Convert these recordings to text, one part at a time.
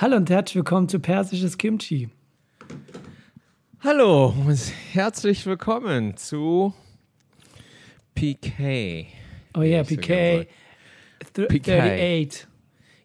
Hallo und herzlich willkommen zu Persisches Kimchi. Hallo und herzlich willkommen zu PK. Oh yeah, PK. Th PK. 38.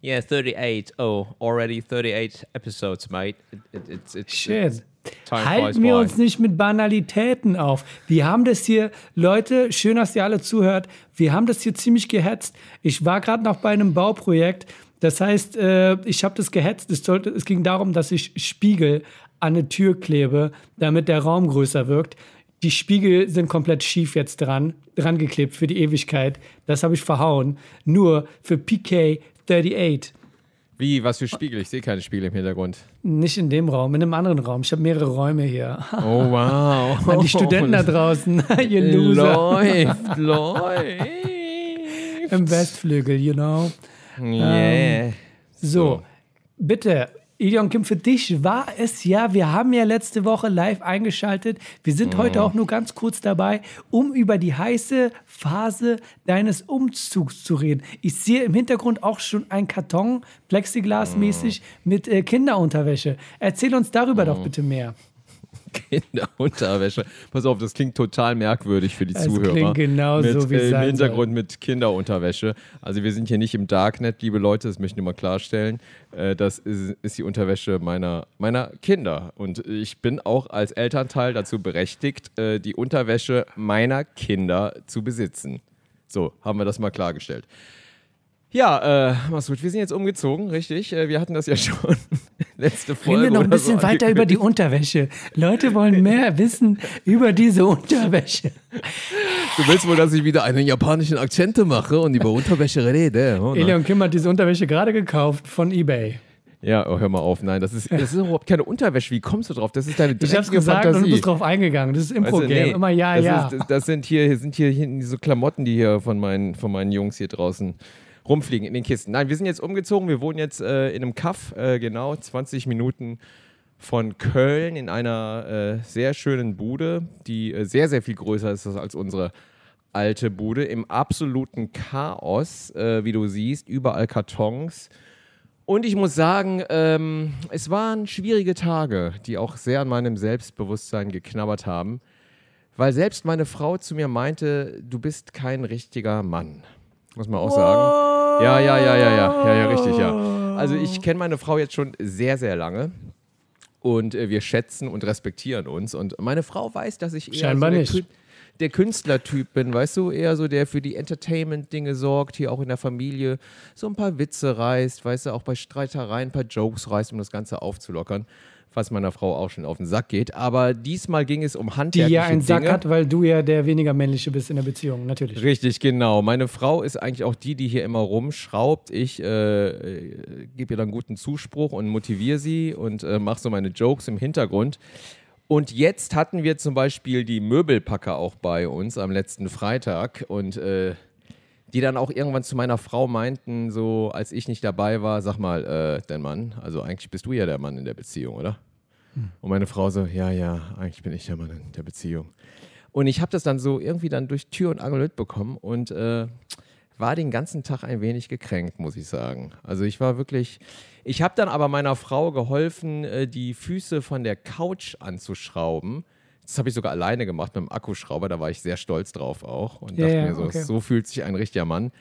Yeah, 38. Oh, already 38 episodes, mate. It, it, it's, it's, Shit. it's- Halten wir uns nicht mit Banalitäten auf. Wir haben das hier, Leute, schön, dass ihr alle zuhört. Wir haben das hier ziemlich gehetzt. Ich war gerade noch bei einem Bauprojekt. Das heißt, äh, ich habe das gehetzt. Es, sollte, es ging darum, dass ich Spiegel an eine Tür klebe, damit der Raum größer wirkt. Die Spiegel sind komplett schief jetzt dran, dran geklebt für die Ewigkeit. Das habe ich verhauen. Nur für PK 38. Wie, was für Spiegel? Ich sehe keine Spiegel im Hintergrund. Nicht in dem Raum, in einem anderen Raum. Ich habe mehrere Räume hier. Oh, wow. An die Studenten da draußen, ihr Loser. Läuft, läuft. Im Westflügel, you know. Yeah. So, bitte, Ilion Kim, für dich war es ja, wir haben ja letzte Woche live eingeschaltet. Wir sind heute auch nur ganz kurz dabei, um über die heiße Phase deines Umzugs zu reden. Ich sehe im Hintergrund auch schon ein Karton, Plexiglas-mäßig, mit äh, Kinderunterwäsche. Erzähl uns darüber doch bitte mehr. Kinderunterwäsche. Pass auf, das klingt total merkwürdig für die Das Zuhörer. klingt genauso, mit, wie es äh, Im Hintergrund mit Kinderunterwäsche. Also wir sind hier nicht im Darknet, liebe Leute, das möchte ich nur mal klarstellen. Äh, das ist, ist die Unterwäsche meiner, meiner Kinder. Und ich bin auch als Elternteil dazu berechtigt, äh, die Unterwäsche meiner Kinder zu besitzen. So, haben wir das mal klargestellt. Ja, äh, Masud, wir sind jetzt umgezogen, richtig? Äh, wir hatten das ja schon letzte Folge. Reden wir noch ein bisschen so weiter über die Unterwäsche. Leute wollen mehr wissen über diese Unterwäsche. Du willst wohl, dass ich wieder einen japanischen Akzente mache und über Unterwäsche rede, oder? Elion Kim hat diese Unterwäsche gerade gekauft von eBay. Ja, oh, hör mal auf. Nein, das ist, das ist überhaupt keine Unterwäsche. Wie kommst du drauf? Das ist deine Ich hab's dreckige gesagt und du Fantasie. bist drauf eingegangen. Das ist Weißt du, Impro-Game. nee, Immer ja, das ja. Ist, das, das sind hier, sind hier hinten diese Klamotten, die hier von meinen, von meinen Jungs hier draußen rumfliegen in den Kisten. Nein, wir sind jetzt umgezogen. Wir wohnen jetzt äh, in einem Kaff, äh, genau 20 Minuten von Köln in einer äh, sehr schönen Bude, die äh, sehr, sehr viel größer ist als unsere alte Bude. Im absoluten Chaos, äh, wie du siehst, überall Kartons. Und ich muss sagen, ähm, es waren schwierige Tage, die auch sehr an meinem Selbstbewusstsein geknabbert haben, weil selbst meine Frau zu mir meinte, du bist kein richtiger Mann. Muss man auch sagen. Ja, ja, ja, ja, ja, ja, ja, richtig, ja. Also ich kenne meine Frau jetzt schon sehr, sehr lange und äh, wir schätzen und respektieren uns. Und meine Frau weiß, dass ich eher Scheinbar so der, nicht. Kü- der Künstlertyp bin, weißt du, eher so der für die Entertainment-Dinge sorgt, hier auch in der Familie so ein paar Witze reißt, weißt du, auch bei Streitereien ein paar Jokes reißt, um das Ganze aufzulockern, was meiner Frau auch schon auf den Sack geht. Aber diesmal ging es um Die handwerkliche ja einen Sack Dinge. hat, weil du ja der weniger männliche bist in der Beziehung. Natürlich. Richtig, genau. Meine Frau ist eigentlich auch die, die hier immer rumschraubt. Ich äh, äh, gebe ihr dann guten Zuspruch und motiviere sie und äh, mache so meine Jokes im Hintergrund. Und jetzt hatten wir zum Beispiel die Möbelpacker auch bei uns am letzten Freitag und äh, die dann auch irgendwann zu meiner Frau meinten, so als ich nicht dabei war, sag mal, äh, dein Mann, also eigentlich bist du ja der Mann in der Beziehung, oder? Und meine Frau so, ja, ja, eigentlich bin ich der Mann in der Beziehung. Und ich habe das dann so irgendwie dann durch Tür und Angel mitbekommen und äh, war den ganzen Tag ein wenig gekränkt, muss ich sagen. Also ich war wirklich, ich habe dann aber meiner Frau geholfen, äh, die Füße von der Couch anzuschrauben. Das habe ich sogar alleine gemacht mit dem Akkuschrauber, da war ich sehr stolz drauf auch und Ja, dachte ja, mir so, okay. so fühlt sich ein richtiger Mann.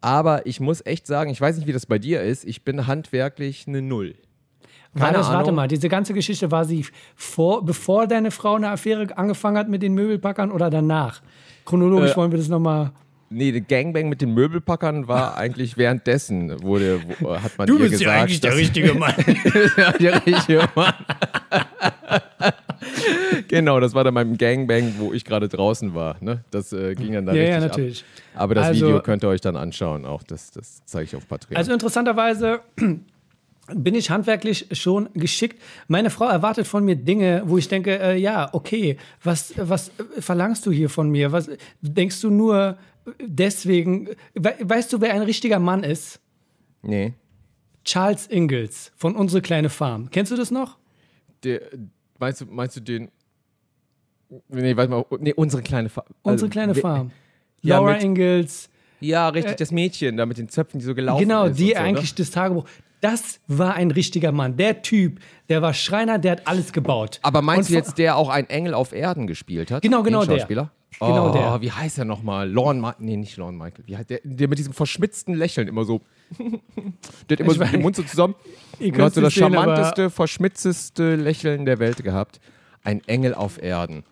Aber ich muss echt sagen, ich weiß nicht, wie das bei dir ist, ich bin handwerklich eine Null. War Keine das, warte mal, diese ganze Geschichte war sie vor, bevor deine Frau eine Affäre angefangen hat mit den Möbelpackern oder danach? Chronologisch Äh, wollen wir das nochmal. Nee, der Gangbang mit den Möbelpackern war eigentlich währenddessen, wurde, wo, hat man ihr gesagt. dass- richtige Mann. ja, der richtige Mann. genau, das war dann beim Gangbang, wo ich gerade draußen war. Ne? Das äh, ging dann da Ja, richtig ja, ab. natürlich. Aber das Also- Video könnt ihr euch dann anschauen. Auch das, das zeige ich auf Patreon. Also interessanterweise bin ich handwerklich schon geschickt. Meine Frau erwartet von mir Dinge, wo ich denke, äh, ja, okay, was, was verlangst du hier von mir? Was denkst du nur deswegen? We weißt du, wer ein richtiger Mann ist? nee. Charles Ingalls von Unsere kleine Farm. Kennst du das noch? Der, meinst, du, meinst du den. Nee, warte mal. Nee, unsere kleine Farm. Unsere kleine Farm. ja, Laura mit- Ingalls. Ja, richtig, das Mädchen da mit den Zöpfen, die so gelaufen Genau, ist. die und so, ne? eigentlich das Tagebuch. Das war ein richtiger Mann. Der Typ, der war Schreiner, der hat alles gebaut. Aber meinst Und du jetzt, der auch ein Engel auf Erden gespielt hat? Genau, genau den der. Schauspieler? Genau oh, der. Wie heißt er nochmal? Lorne Michael. Nee, nicht Lorne Michael. Wie heißt der, der mit diesem verschmitzten Lächeln immer so. der hat immer Ich so den Mund so zusammen. Ihr Und hat so das sehen, charmanteste, verschmitzteste Lächeln der Welt gehabt. Ein Engel auf Erden.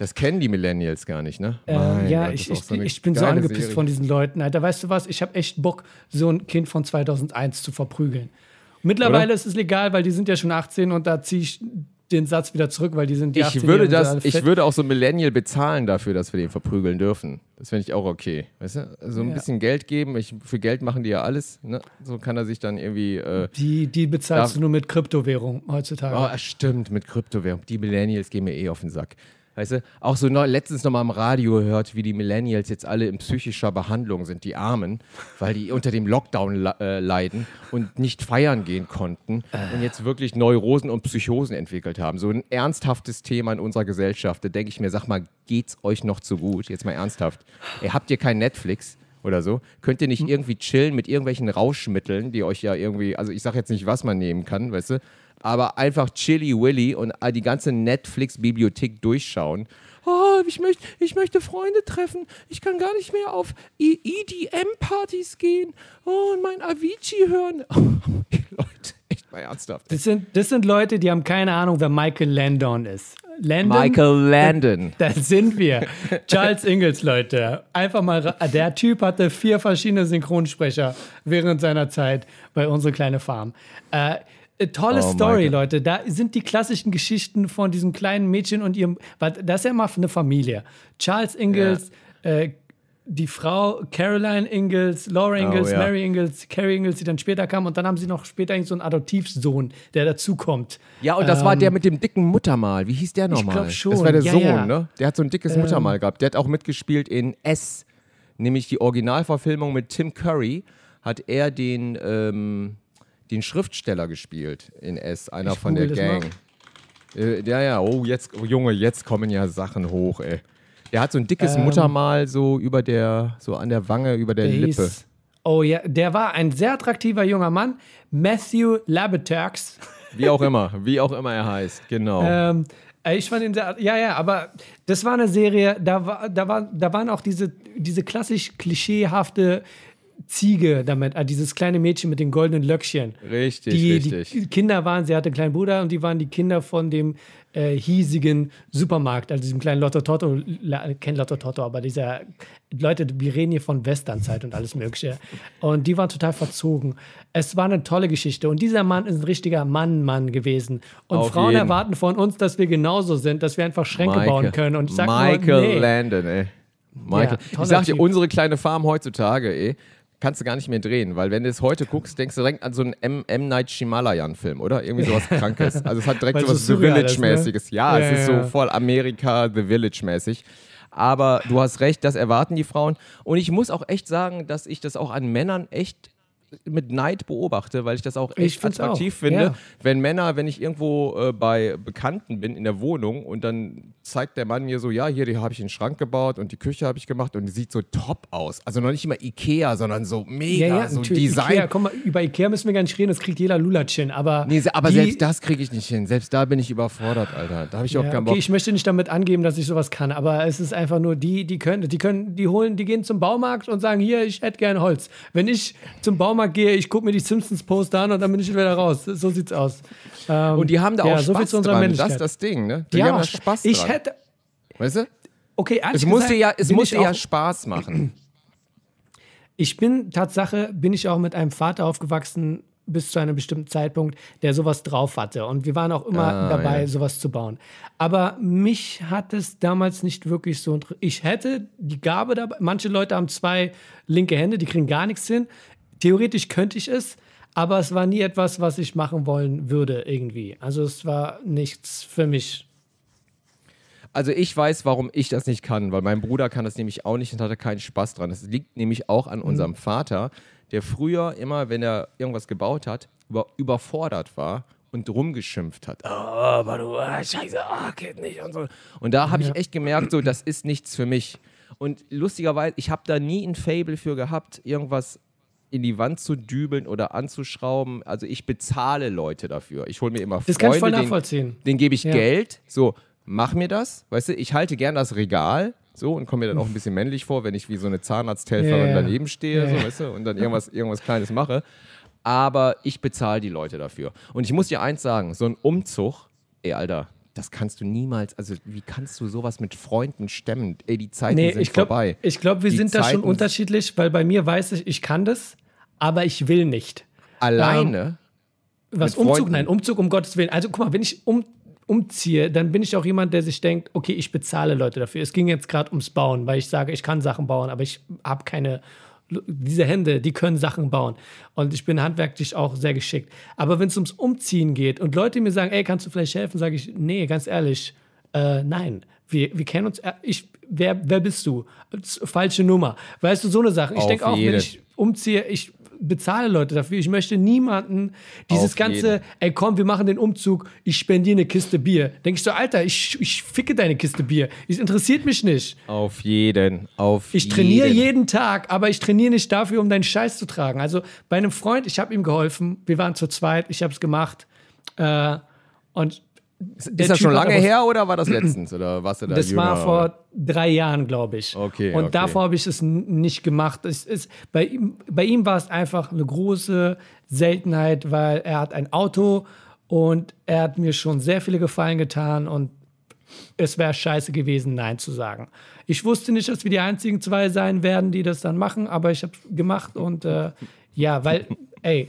Das kennen die Millennials gar nicht, ne? Äh, Mein ja, Gott, ich, ich, so ich bin so angepisst Serie. von diesen Leuten, Alter. Weißt du was? Ich habe echt Bock, so ein Kind von 2001 zu verprügeln. Mittlerweile Oder? ist es legal, weil die sind ja schon 18 und da ziehe ich den Satz wieder zurück, weil die sind die Ich 18 würde, das, ich würde auch so ein Millennial bezahlen dafür, dass wir den verprügeln dürfen. Das fände ich auch okay. Weißt du? So ein Ja. bisschen Geld geben. Ich, für Geld machen die ja alles. Ne? So kann er sich dann irgendwie. Äh, Die, die bezahlst du nur mit Kryptowährung heutzutage. oh, stimmt, mit Kryptowährung. Die Millennials gehen mir eh auf den Sack. Weißt du, auch so neu, letztens noch mal im Radio gehört, wie die Millennials jetzt alle in psychischer Behandlung sind, die Armen, weil die unter dem Lockdown äh, leiden und nicht feiern gehen konnten und jetzt wirklich Neurosen und Psychosen entwickelt haben. So ein ernsthaftes Thema in unserer Gesellschaft. Da denke ich mir, sag mal, geht's euch noch zu gut? Jetzt mal ernsthaft. Ey, habt ihr kein Netflix? Oder so. Könnt ihr nicht irgendwie chillen mit irgendwelchen Rauschmitteln, die euch ja irgendwie, also ich sag jetzt nicht, was man nehmen kann, weißt du, aber einfach Chili Willy und die ganze Netflix-Bibliothek durchschauen. Oh, ich möchte, ich möchte Freunde treffen. Ich kann gar nicht mehr auf E- EDM-Partys gehen. Oh, und mein Avicii hören. Leute, echt mal ernsthaft. Das sind, das sind Leute, die haben keine Ahnung, wer Michael Landon ist. Landon, Michael Landon. Da sind wir. Charles Ingalls, Leute. Einfach mal, der Typ hatte vier verschiedene Synchronsprecher während seiner Zeit bei Unsere kleine Farm. Äh, äh, tolle Oh, Story. Leute. Da sind die klassischen Geschichten von diesem kleinen Mädchen und ihrem, weil das ist ja immer eine Familie. Charles Ingalls, äh, die Frau Caroline Ingalls, Laura Ingalls, Oh, ja. Mary Ingalls, Carrie Ingalls, die dann später kam und dann haben sie noch später eigentlich so einen Adoptivsohn, der dazukommt. Ja, und das war der mit dem dicken Muttermal. Wie hieß der nochmal? glaub schon. Das war der Ja, Sohn, ja. ne? Der hat so ein dickes Muttermal gehabt. Der hat auch mitgespielt in S, nämlich die Originalverfilmung mit Tim Curry, hat er den, ähm, den Schriftsteller gespielt in S, einer Ich von der Gang. Äh, ja, ja, oh, jetzt, oh, Junge, jetzt kommen ja Sachen hoch, ey. Der hat so ein dickes Ähm. Muttermal so über der, so an der Wange, über der Der Lippe. Oh ja, der war ein sehr attraktiver junger Mann, Matthew Labeturks. Wie auch immer, wie auch immer er heißt, genau. Ähm, äh, ich fand ihn sehr, ja, ja, aber das war eine Serie, da, war, da, war, da waren auch diese, diese klassisch klischeehafte Ziege damit, äh, dieses kleine Mädchen mit den goldenen Löckchen. richtig, die, richtig. die Kinder waren, sie hatte einen kleinen Bruder und die waren die Kinder von dem äh, hiesigen Supermarkt, also diesem kleinen Lotto Totto, La- kein Lotto Totto, aber dieser Leute, wir reden hier von Westernzeit und alles Mögliche. Und die waren total verzogen. Es war eine tolle Geschichte und dieser Mann ist ein richtiger Mann-Mann gewesen. Und Auf Frauen jeden. erwarten von uns, dass wir genauso sind, dass wir einfach Schränke bauen können. Und ich sag Michael nur, nee. Landon, ey. Michael. toller ich sag dir, unsere kleine Farm heutzutage, ey, kannst du gar nicht mehr drehen, weil wenn du es heute guckst, denkst du direkt an so einen M. M. Night Shyamalan-Film, oder? Irgendwie sowas Krankes. Also es hat direkt Weil so ne? Village-mäßiges. Ja, Ja, es ist ja. so voll Amerika, The Village-mäßig. Aber du hast recht, das erwarten die Frauen. Und ich muss auch echt sagen, dass ich das auch an Männern echt mit Neid beobachte, weil ich das auch echt attraktiv auch, finde, ja. wenn Männer, wenn ich irgendwo äh, bei Bekannten bin in der Wohnung und dann zeigt der Mann mir so, ja, hier die habe ich einen Schrank gebaut und die Küche habe ich gemacht und die sieht so top aus. Also noch nicht immer Ikea, sondern so mega, Ja, ja, so natürlich. Design. Ikea, komm mal, über Ikea müssen wir gar nicht reden, das kriegt jeder Lulatschen. Aber, Nee, aber selbst das kriege ich nicht hin. Selbst da bin ich überfordert, Alter. Da habe ich auch Ja, keinen okay, Bock. ich möchte nicht damit angeben, dass ich sowas kann, aber es ist einfach nur die, die können, die können, die holen, die gehen zum Baumarkt und sagen, hier, ich hätte gerne Holz. Wenn ich zum Baumarkt gehe, ich gucke mir die Simpsons Poster an und dann bin ich wieder raus. So sieht's aus. Ähm, und die haben da ja, auch so viel Spaß zu unserer dran. Das ist das Ding, ne? Die, Die haben auch da Spaß Ich dran. hätte, weißt du? okay, ehrlich Es musste gesagt, ja, es musste ich ja auch, Spaß machen. Ich bin Tatsache, bin ich auch mit einem Vater aufgewachsen bis zu einem bestimmten Zeitpunkt, der sowas drauf hatte. Und wir waren auch immer Ah, dabei, ja. sowas zu bauen. Aber mich hat es damals nicht wirklich so. Ich hätte die Gabe dabei. Manche Leute haben zwei linke Hände, die kriegen gar nichts hin. Theoretisch könnte ich es, aber es war nie etwas, was ich machen wollen würde irgendwie. Also es war nichts für mich. Also ich weiß, warum ich das nicht kann, weil mein Bruder kann das nämlich auch nicht und hatte keinen Spaß dran. Das liegt nämlich auch Mhm. an unserem Vater, der früher immer, wenn er irgendwas gebaut hat, über, überfordert war und rumgeschimpft hat. Oh, aber du, ah, scheiße, ah, geht nicht und so. Und da habe ich echt gemerkt, so, das ist nichts für mich. Und lustigerweise, ich habe da nie ein Fable für gehabt, irgendwas in die Wand zu dübeln oder anzuschrauben. Also ich bezahle Leute dafür. Ich hole mir immer Das kann ich voll Freunde, nachvollziehen. den, denen gebe ich Ja. Geld. So, mach mir das. Weißt du, ich halte gern das Regal. So, und komme mir dann auch ein bisschen männlich vor, wenn ich wie so eine Zahnarzthelferin ja. daneben stehe, Ja, so, weißt du, und dann irgendwas, irgendwas Kleines mache. Aber ich bezahle die Leute dafür. Und ich muss dir eins sagen: so ein Umzug, ey, Alter, das kannst du niemals, also wie kannst du sowas mit Freunden stemmen? Ey, die Zeiten Nee, sind ich glaube, vorbei. ich glaub, wir Die sind da schon Zeiten- unterschiedlich, weil bei mir weiß ich, ich kann das, aber ich will nicht. Alleine. Was Mit Umzug? Freunden? Nein, Umzug um Gottes Willen. Also guck mal, wenn ich um, umziehe, dann bin ich auch jemand, der sich denkt, okay, ich bezahle Leute dafür. Es ging jetzt gerade ums Bauen, weil ich sage, ich kann Sachen bauen, aber ich habe keine. Diese Hände, die können Sachen bauen. Und ich bin handwerklich auch sehr geschickt. Aber wenn es ums Umziehen geht und Leute mir sagen, ey, kannst du vielleicht helfen, sage ich, nee, ganz ehrlich, äh, nein. Wir, wir kennen uns. äh, Ich, wer, wer bist du? Falsche Nummer. Weißt du, so eine Sache. Ich denke auch, wenn ich umziehe, ich bezahle Leute dafür. Ich möchte niemanden dieses Auf ganze, jeden. ey komm, wir machen den Umzug, ich spendiere eine Kiste Bier. Denke ich so, Alter, ich, ich ficke deine Kiste Bier. Es interessiert mich nicht. Auf jeden. Auf Ich trainiere jeden. jeden Tag, aber ich trainiere nicht dafür, um deinen Scheiß zu tragen. Also bei einem Freund, ich habe ihm geholfen, wir waren zu zweit, ich habe es gemacht. Äh, und Ist das schon lange her oder war das letztens? Oder warst du da das jünger? war vor drei Jahren, glaube ich. Okay, Und okay. davor habe ich es nicht gemacht. Es ist, bei, ihm, bei ihm war es einfach eine große Seltenheit, weil er hat ein Auto und er hat mir schon sehr viele Gefallen getan und es wäre scheiße gewesen, Nein zu sagen. Ich wusste nicht, dass wir die einzigen zwei sein werden, die das dann machen, aber ich habe es gemacht und äh, ja, weil, ey,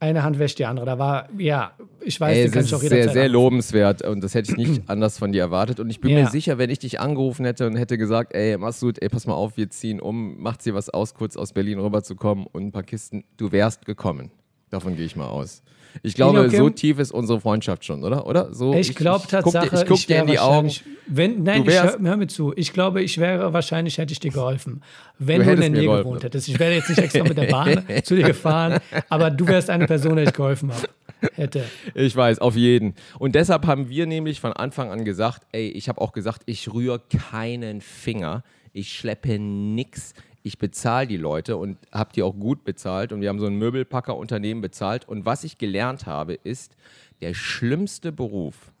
eine Hand wäscht die andere. Da war, ja, ich weiß, Ey, den kann ist ich auch sehr, jederzeit sehr anrufen. lobenswert und das hätte ich nicht anders von dir erwartet. Und ich bin Ja. mir sicher, wenn ich dich angerufen hätte und hätte gesagt, ey, Masud, ey, pass mal auf, wir ziehen um, macht dir was aus, kurz aus Berlin rüberzukommen und ein paar Kisten, du wärst gekommen. Davon gehe ich mal aus. Ich glaube, okay. so tief ist unsere Freundschaft schon, oder? oder? So, Ich glaube guck dir- Tatsache, Ich guck dir in die Augen. Wenn, nein, ich hör, hör mir zu. Ich glaube, ich wäre wahrscheinlich, hätte ich dir geholfen. Wenn Du du, in der Nähe geholfen. gewohnt hättest. Ich wäre jetzt nicht extra mit der Bahn zu dir gefahren, aber du wärst eine Person, der ich geholfen habe. Hätte. Ich weiß, auf jeden. Und deshalb haben wir nämlich von Anfang an gesagt, ey, ich habe auch gesagt, ich rühre keinen Finger, ich schleppe nix, ich bezahle die Leute und habe die auch gut bezahlt und wir haben so ein Möbelpackerunternehmen bezahlt und was ich gelernt habe ist, der schlimmste Beruf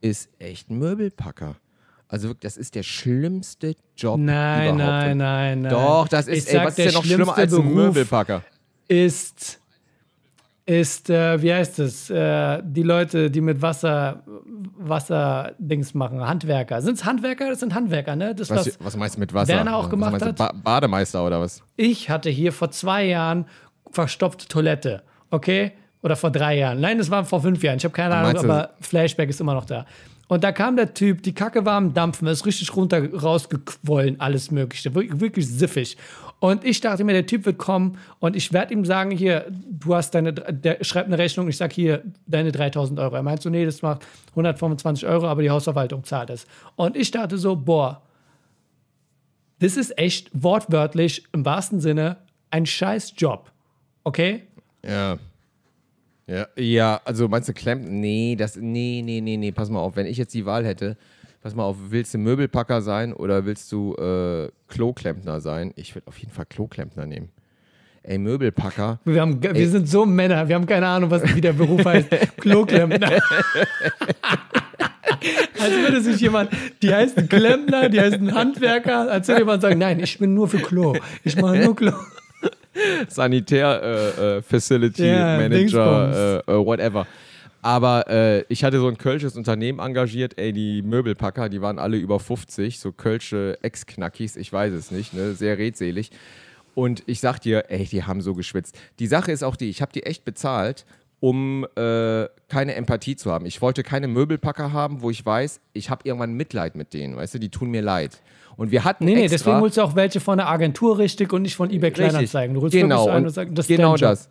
ist echt Möbelpacker. Also wirklich, das ist der schlimmste Job Nein, überhaupt. nein, nein, nein. Doch, das ist, Ich ey, sag, was ist denn noch schlimmer als ein Möbelpacker? Ist, ist äh, wie heißt es, äh, die Leute, die mit Wasser, Wasser-Dings machen, Handwerker. Sind es Handwerker? Das sind Handwerker, ne? Das, was, Was, was meinst du mit Wasser? Werner auch was gemacht hat? Ba Bademeister oder was? Ich hatte hier vor zwei Jahren verstopfte Toilette, okay? Oder vor drei Jahren. Nein, das war vor fünf Jahren. Ich habe keine Ahnung, aber Flashback ist immer noch da. Und da kam der Typ, die Kacke war am Dampfen, ist richtig runter rausgequollen, alles Mögliche. Wirklich, wirklich siffig. Und ich dachte mir, der Typ wird kommen und ich werde ihm sagen, hier, du hast deine, der schreibt eine Rechnung, ich sag hier, deine 3000 Euro. Er meint so, nee, das macht 125 Euro, aber die Hausverwaltung zahlt es. Und ich dachte so, boah, das ist echt wortwörtlich im wahrsten Sinne ein scheiß Job. Okay? Ja. Ja, ja, also meinst du Klempner? Nee, das, nee, nee, nee, nee, pass mal auf, wenn ich jetzt die Wahl hätte, pass mal auf, willst du Möbelpacker sein oder willst du äh, Kloklempner sein? Ich würde auf jeden Fall Kloklempner nehmen. Ey, Möbelpacker. Wir, haben, wir sind so Männer, wir haben keine Ahnung, was wie der Beruf heißt. Kloklempner. Als würde sich jemand, die heißt ein Klempner, die heißt ein Handwerker, als würde jemand sagen, nein, ich bin nur für Klo. Ich mache nur Klo. Sanitär äh, äh, Facility Manager, äh, äh, whatever. Aber äh, ich hatte so ein kölsches Unternehmen engagiert, ey, die Möbelpacker, die waren alle über 50, so kölsche Ex-Knackis, ich weiß es nicht, ne, sehr redselig. Und ich sag dir, ey, die haben so geschwitzt. Die Sache ist auch die, ich habe die echt bezahlt, um äh, keine Empathie zu haben. Ich wollte keine Möbelpacker haben, wo ich weiß, ich habe irgendwann Mitleid mit denen, weißt du, die tun mir leid. Und wir hatten Nee, nee, deswegen holst du auch welche von der Agentur richtig und nicht von eBay Kleinanzeigen. Du holst genau, wirklich einen und und sagst, das genau das.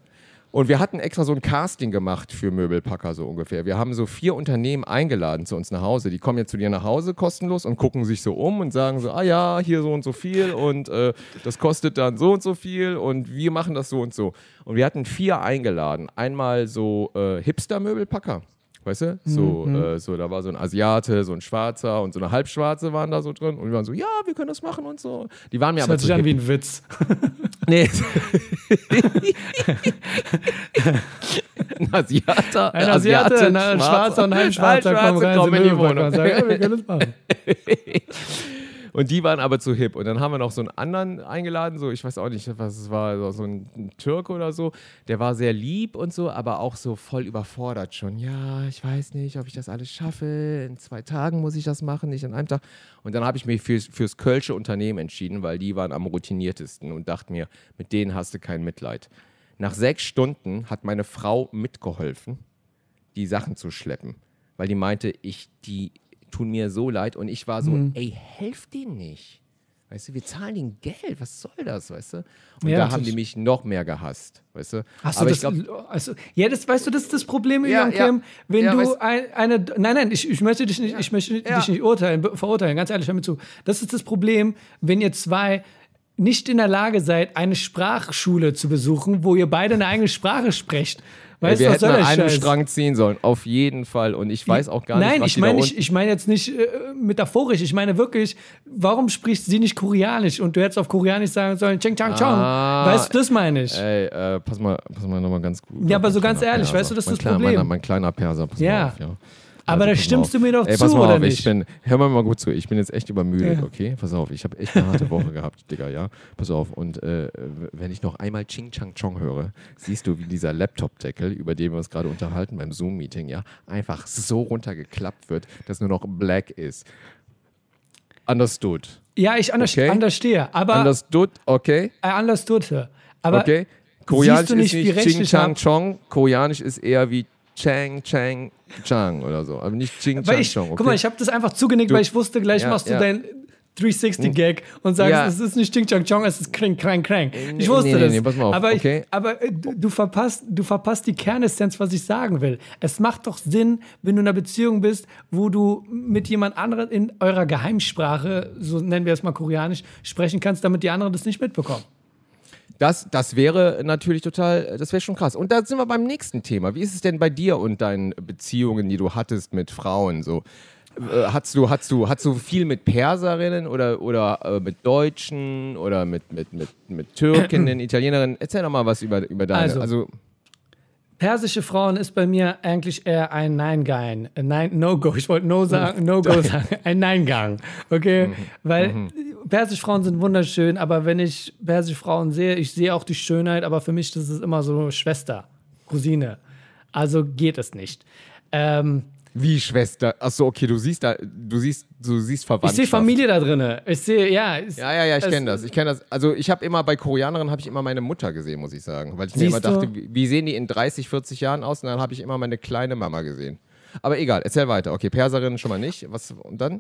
Und wir hatten extra so ein Casting gemacht für Möbelpacker, so ungefähr. Wir haben so vier Unternehmen eingeladen zu uns nach Hause. Die kommen jetzt zu dir nach Hause kostenlos und gucken sich so um und sagen so, ah ja, hier so und so viel und äh, das kostet dann so und so viel und wir machen das so und so. Und wir hatten vier eingeladen. Einmal so äh, Hipster-Möbelpacker, Weißt du? So, äh, so, da war so ein Asiate, so ein Schwarzer und so eine Halbschwarze waren da so drin. Und wir waren so, ja, wir können das machen und so. Die waren mir Das aber hört zu sich an wie ein Witz. Nee. ein Asiater, Ein Asiate, ein Schwarzer. Und ein Halbschwarzer kommen rein kommen in die Wohnung. sagen, ja, wir können das machen. Und die waren aber zu hip. Und dann haben wir noch so einen anderen eingeladen, so, ich weiß auch nicht, was es war, so- ein, Türke oder so. Der war sehr lieb und so, aber auch so voll überfordert schon. Ja, ich weiß nicht, ob ich das alles schaffe. In zwei Tagen muss ich das machen, nicht an einem Tag. Und dann habe ich mich fürs, fürs Kölsche Unternehmen entschieden, weil die waren am routiniertesten und dachte mir, mit denen hast du kein Mitleid. Nach sechs Stunden hat meine Frau mitgeholfen, die Sachen zu schleppen, weil die meinte, ich, die tun mir so leid und ich war so, Mhm. ey, helft denen nicht. Weißt du, wir zahlen ihnen Geld, was soll das, weißt du? Und Ja, da haben die mich noch mehr gehasst, weißt du? Hast Aber du ich das, glaube, also, ja, das weißt du, das ist das Problem, Ja, ja. Kim, wenn Ja, du ein, eine, nein, nein, ich, ich möchte dich nicht, ich möchte dich nicht urteilen, verurteilen, ganz ehrlich, hör mir zu. Das ist das Problem, wenn ihr zwei nicht in der Lage seid, eine Sprachschule zu besuchen, wo ihr beide eine eigene Sprache sprecht. Weißt wir du, was hätten an einem Scheiß? Strang ziehen sollen, auf jeden Fall. Und ich weiß auch gar nicht, Nein, was ich meine nicht, ich meine jetzt nicht äh, metaphorisch, ich meine wirklich, warum spricht sie nicht Koreanisch und du hättest auf Koreanisch sagen sollen, Cheng Chang Chong. Ah. weißt du, das meine ich. Ey, äh, pass mal, pass mal nochmal ganz gut. Ja, aber so ganz ehrlich, Perser. weißt du, das ist mein das kleiner, Problem. Mein, mein kleiner Perser, pass Ja. mal auf, ja. Aber da pass mal stimmst du mir doch Ey, zu, pass mal oder auf, nicht? Ich bin, hör mal mal gut zu, ich bin jetzt echt übermüdet, Ja. okay? Pass auf, ich habe echt eine harte Woche gehabt, Digga, ja? Pass auf, und äh, wenn ich noch einmal Ching Chang Chong höre, siehst du, wie dieser Laptop-Deckel, über den wir uns gerade unterhalten beim Zoom-Meeting, ja, einfach so runtergeklappt wird, dass nur noch black ist. Understood. Ja, ich anders, Okay. understehe, aber Understood, okay? äh, understood. Aber Okay. Koreanisch du nicht, ist wie nicht Ching Chang? Chong, Koreanisch ist eher wie Chang Chang Chang oder so, aber nicht Ching Chang ich, Chong. Okay? guck mal, ich habe das einfach zugenickt, Du- weil ich wusste, gleich Ja, machst du ja. dein 360-Gag und sagst, Ja. es ist nicht Ching Chang Chong, es ist Kring Krang Krang. Ich wusste nee, nee, das. nee, pass mal auf, aber ich, okay. aber äh, du, verpasst, du verpasst die Kernessenz, was ich sagen will. Es macht doch Sinn, wenn du in einer Beziehung bist, wo du mit jemand anderem in eurer Geheimsprache, so nennen wir es mal koreanisch, sprechen kannst, damit die anderen das nicht mitbekommen. Das, das wäre natürlich total, das wäre schon krass. Und da sind wir beim nächsten Thema. Wie ist es denn bei dir und deinen Beziehungen, die du hattest mit Frauen? So, äh, hast du, hast du, hast du viel mit Perserinnen oder, oder äh, mit Deutschen oder mit, mit, mit, mit Türkinnen, Italienerinnen? Erzähl doch mal was über, über deine. Also, Also, Persische Frauen ist bei mir eigentlich eher ein Nein-Gang. Nein, No-Go. Ich wollte No sagen, No-Go sagen. Ein Nein-Gang. Okay? Weil persische Frauen sind wunderschön, aber wenn ich persische Frauen sehe, ich sehe auch die Schönheit, aber für mich das ist immer so Schwester, Cousine. Also geht es nicht. Ähm, wie Schwester? Achso, okay, du siehst da, du siehst, du siehst ich Verwandtschaft. sehe Familie da drin. Ich sehe, ja. es- Ja, ja, ja, ich kenne das. Ich kenne das. Also ich habe immer bei Koreanerinnen habe ich immer meine Mutter gesehen, muss ich sagen, weil ich mir immer dachte, du? wie, sehen die in 30, 40 Jahren aus? Und dann habe ich immer meine kleine Mama gesehen. Aber egal, erzähl weiter. Okay, Perserinnen schon mal nicht. Was und dann?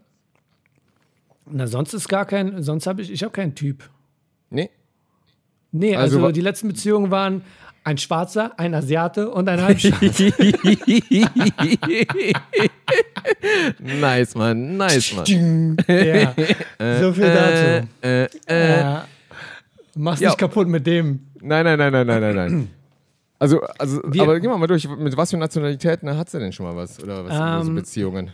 Na, sonst ist gar kein, sonst habe ich, ich habe keinen Typ. Nee. Nee, Also also, die letzten Beziehungen waren ein Schwarzer, ein Asiate und ein Halbschwarzer. nice, Mann, nice, Mann. ja, so viel dazu. Äh, äh, Ja. Mach's Ja. nicht kaputt mit dem. nein, nein, nein, nein, nein, nein, nein. Also, also Wir- aber geh mal, mal durch. Mit was für Nationalitäten hat sie denn schon mal was? Oder was so Ähm, Beziehungen?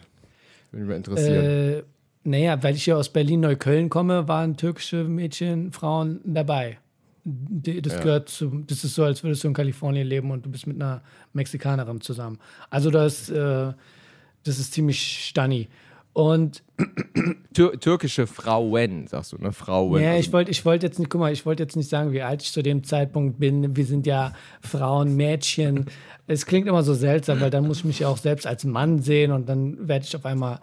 Würde mich interessieren. Äh, naja, weil ich ja aus Berlin-Neukölln komme, waren türkische Mädchen, Frauen dabei. Die, das gehört zu, das ist so, als würdest du in Kalifornien leben und du bist mit einer Mexikanerin zusammen. Also das, äh, das ist ziemlich stunny. Und Tür türkische Frauen, sagst du, ne? Frauen. Ja, also- ich wollte ich wollt jetzt nicht, guck mal, ich wollte jetzt nicht sagen, wie alt ich zu dem Zeitpunkt bin. Wir sind ja Frauen, Mädchen. Es klingt immer so seltsam, weil dann muss ich mich ja auch selbst als Mann sehen und dann werde ich auf einmal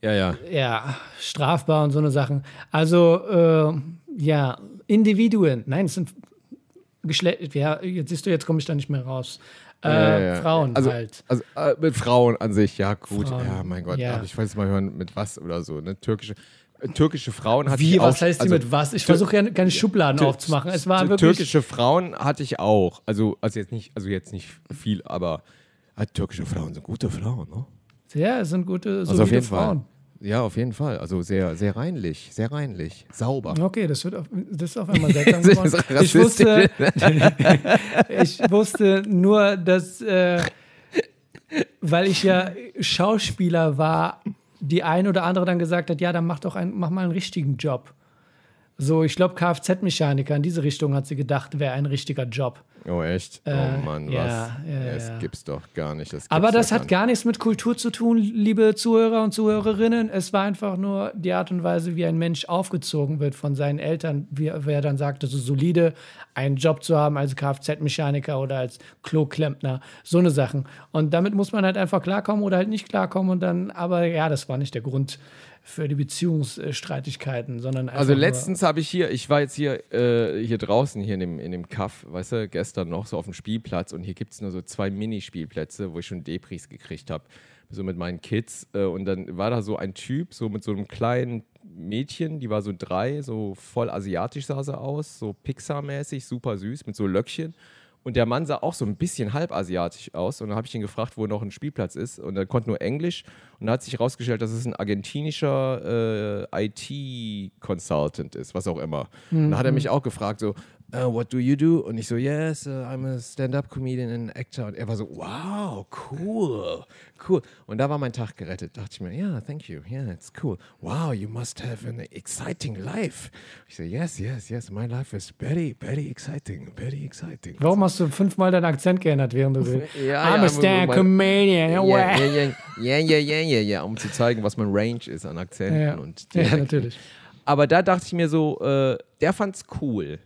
ja, ja. ja, strafbar und so eine Sachen. Also, äh, ja, Individuen. Nein, es sind Geschlecht. Ja, jetzt siehst du, jetzt komme ich da nicht mehr raus. Äh, Ja, ja. Frauen also, halt. Also äh, mit Frauen an sich, ja gut. Frauen, Ja, mein Gott, ja. aber ich jetzt mal hören, mit was oder so. Ne? Türkische, äh, türkische Frauen hatte Wie, ich auch. was heißt die also, mit was? Ich versuche ja keine Schubladen aufzumachen. Es war wirklich. Türkische Frauen hatte ich auch. Also, also jetzt nicht, also jetzt nicht viel, aber äh, türkische Frauen sind gute Frauen, ne? Ja, es sind gute, Also auf jeden Frauen. Fall. Ja, auf jeden Fall. Also sehr, sehr reinlich, sehr reinlich, sauber. Okay, das wird auf, das ist auf einmal seltsam ist geworden. Ich wusste, ich wusste nur, dass äh, weil ich ja Schauspieler war, die ein oder andere dann gesagt hat, ja, dann mach doch ein, mach mal einen richtigen Job. So, ich glaube, Kfz-Mechaniker in diese Richtung hat sie gedacht, wäre ein richtiger Job. Oh, echt? Äh, oh Mann, was? ja, ja, das ja. gibt's doch gar nicht. Das Aber das hat gar nichts mit Kultur zu tun, liebe Zuhörer und Zuhörerinnen. Es war einfach nur die Art und Weise, wie ein Mensch aufgezogen wird von seinen Eltern, wie wer dann sagt, es ist solide, einen Job zu haben als Kfz-Mechaniker oder als Kloklempner, so eine Sachen. Und damit muss man halt einfach klarkommen oder halt nicht klarkommen und dann, aber ja, das war nicht der Grund für die Beziehungsstreitigkeiten, sondern Also letztens habe ich hier, ich war jetzt hier, äh, hier draußen, hier in dem, in dem Kaff, weißt du, gestern noch so auf dem Spielplatz und hier gibt es nur so zwei Minispielplätze, wo ich schon Depris gekriegt habe, so mit meinen Kids. Äh, und dann war da so ein Typ, so mit so einem kleinen Mädchen, die war so drei, so voll asiatisch sah sie aus, so Pixar-mäßig, super süß, mit so Löckchen. Und der Mann sah auch so ein bisschen halb asiatisch aus. Und dann habe ich ihn gefragt, wo noch ein Spielplatz ist. Und er konnte nur Englisch. Und da hat sich herausgestellt, dass es ein argentinischer äh, IT-Consultant ist, was auch immer. Und dann hat er mich auch gefragt, so, "Uh, what do you do? Und ich so, yes, uh, I'm a stand-up-comedian and actor. Und er war so, wow, cool, cool. Und da war mein Tag gerettet. Dachte ich mir, ja, thank you, yeah, it's cool. Wow, you must have an exciting life. Ich so, yes, yes, yes, my life is very, very exciting, very exciting. Warum hast du fünfmal deinen Akzent geändert, während du willst? Ja, I'm ja, a stand mein- comedian. Ja, Yeah, ja, ja, ja, ja, ja, ja, ja, um zu zeigen, was mein Range ist an Akzenten Ja, und ja, natürlich. Aber da dachte ich mir so, äh, der fand's cool,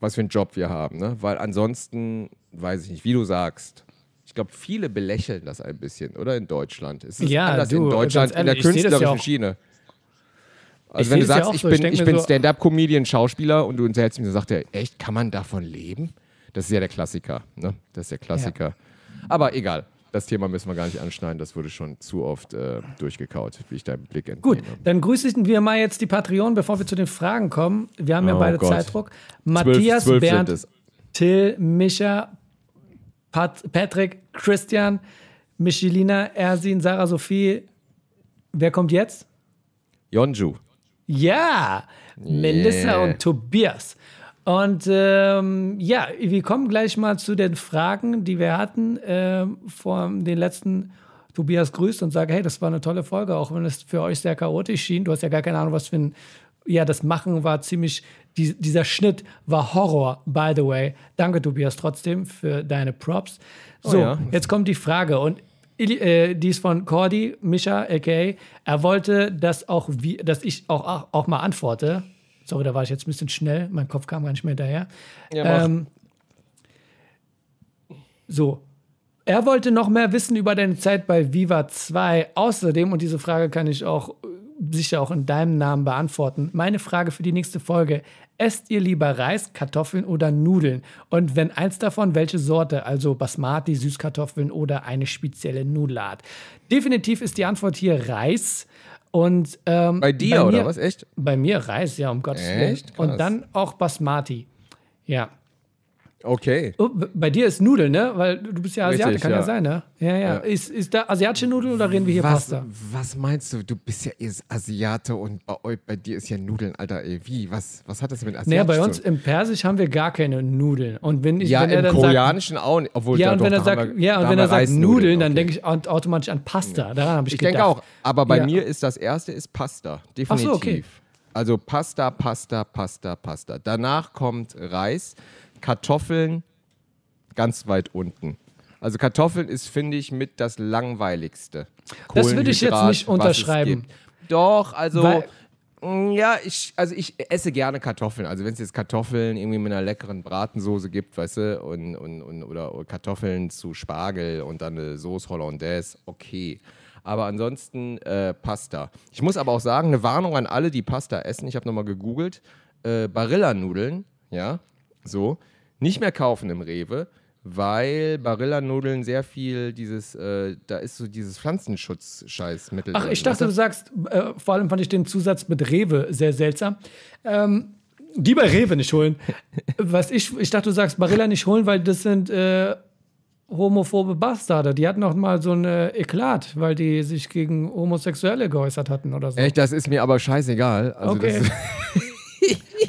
was für einen Job wir haben, ne? Weil ansonsten, weiß ich nicht, wie du sagst, ich glaube, viele belächeln das ein bisschen, oder in Deutschland. Es ist Ja, anders du, in Deutschland ganz in der ehrlich, ich ja künstlerischen auch- Schiene. Ich Also seh wenn du ja sagst, auch ich so. Ich bin, ich bin so- Stand-up-Comedian, Schauspieler und du unterhältst mich und sagt er, echt, kann man davon leben? Das ist ja der Klassiker, ne? Das ist der Klassiker. Aber egal, das Thema müssen wir gar nicht anschneiden, das wurde schon zu oft äh, durchgekaut, wie ich deinen Blick Gut, entnehme. dann grüßen wir mal jetzt die Patreon, bevor wir zu den Fragen kommen. Wir haben ja Oh beide Gott. Zeitdruck. Matthias, zwölf Bernd, sind es. Till, Micha, Pat, Patrick, Christian, Michelina, Ersin, Sarah Sophie. Wer kommt jetzt? Yonju. Ja, Melissa Yeah. und Tobias. Und ähm, ja, wir kommen gleich mal zu den Fragen, die wir hatten ähm, vor den letzten. Tobias grüßt und sagt, hey, das war eine tolle Folge, auch wenn es für euch sehr chaotisch schien. Du hast ja gar keine Ahnung, was für ein. Ja, das Machen war ziemlich. Die, dieser Schnitt war Horror, by the way. Danke, Tobias, trotzdem für deine Props. So, ja. jetzt kommt die Frage. Und äh, die ist von Cordy, Mischa, a.k.a. Er wollte, dass, auch wie, dass ich auch, auch, auch mal antworte. Sorry, da war ich jetzt ein bisschen schnell. Mein Kopf kam gar nicht mehr hinterher. Ja, ähm, so. Er wollte noch mehr wissen über deine Zeit bei Viva 2. Außerdem, und diese Frage kann ich auch äh, sicher auch in deinem Namen beantworten. Meine Frage für die nächste Folge. Esst ihr lieber Reis, Kartoffeln oder Nudeln? Und wenn eins davon, welche Sorte? Also Basmati, Süßkartoffeln oder eine spezielle Nudelart? Definitiv ist die Antwort hier Reis. Und ähm, Bei dir, mir, oder was? Echt? Bei mir Reis, ja, um Gottes Willen. Und dann auch Basmati. Ja. Okay. Oh, bei dir ist Nudeln, ne? Weil du bist ja Asiate, Richtig, kann ja. ja. sein, ne? Ja, ja. Ja. Ist, ist da asiatische Nudeln oder reden wir hier Was, Pasta? was meinst du? Du bist ja Asiate und bei, euch, bei dir ist ja Nudeln, Alter, ey. Wie? Was, was hat das mit Asiatisch Naja, bei uns im Persisch haben wir gar keine Nudeln. Und wenn ich, Ja, wenn im dann sagt, Koreanischen auch nicht. Obwohl, ja, und doch, wenn er sagt, wir- ja, und wenn er sagt Nudeln, dann okay. denke ich aut- automatisch an Pasta. Daran habe ich, Ich gedacht. denke auch. Aber bei mir ist das erste ist Pasta. Definitiv. Ach so, okay. Also Pasta, Pasta, Pasta, Pasta. Danach kommt Reis, Kartoffeln ganz weit unten. Also Kartoffeln ist, finde ich, mit das langweiligste. Das würde ich jetzt nicht unterschreiben. Doch, also Weil- mm, ja, ich, also ich esse gerne Kartoffeln. Also wenn es jetzt Kartoffeln irgendwie mit einer leckeren Bratensoße gibt, weißt du, und, und, und, oder Kartoffeln zu Spargel und dann eine Sauce Hollandaise, okay. Aber ansonsten äh, Pasta. Ich muss aber auch sagen, eine Warnung an alle, die Pasta essen. Ich habe nochmal gegoogelt. Äh, Barilla-Nudeln, ja, so, nicht mehr kaufen im Rewe, weil Barilla-Nudeln sehr viel dieses, äh, da ist so dieses Pflanzenschutz-Scheißmittel. Ach, drin, ich dachte, du sagst, äh, vor allem fand ich den Zusatz mit Rewe sehr seltsam. Ähm, die bei Rewe nicht holen. Was ich, ich dachte, du sagst Barilla nicht holen, weil das sind äh, homophobe Bastarde. Die hatten noch mal so ein äh, Eklat, weil die sich gegen Homosexuelle geäußert hatten oder so. Echt, das ist mir aber scheißegal. Also Okay.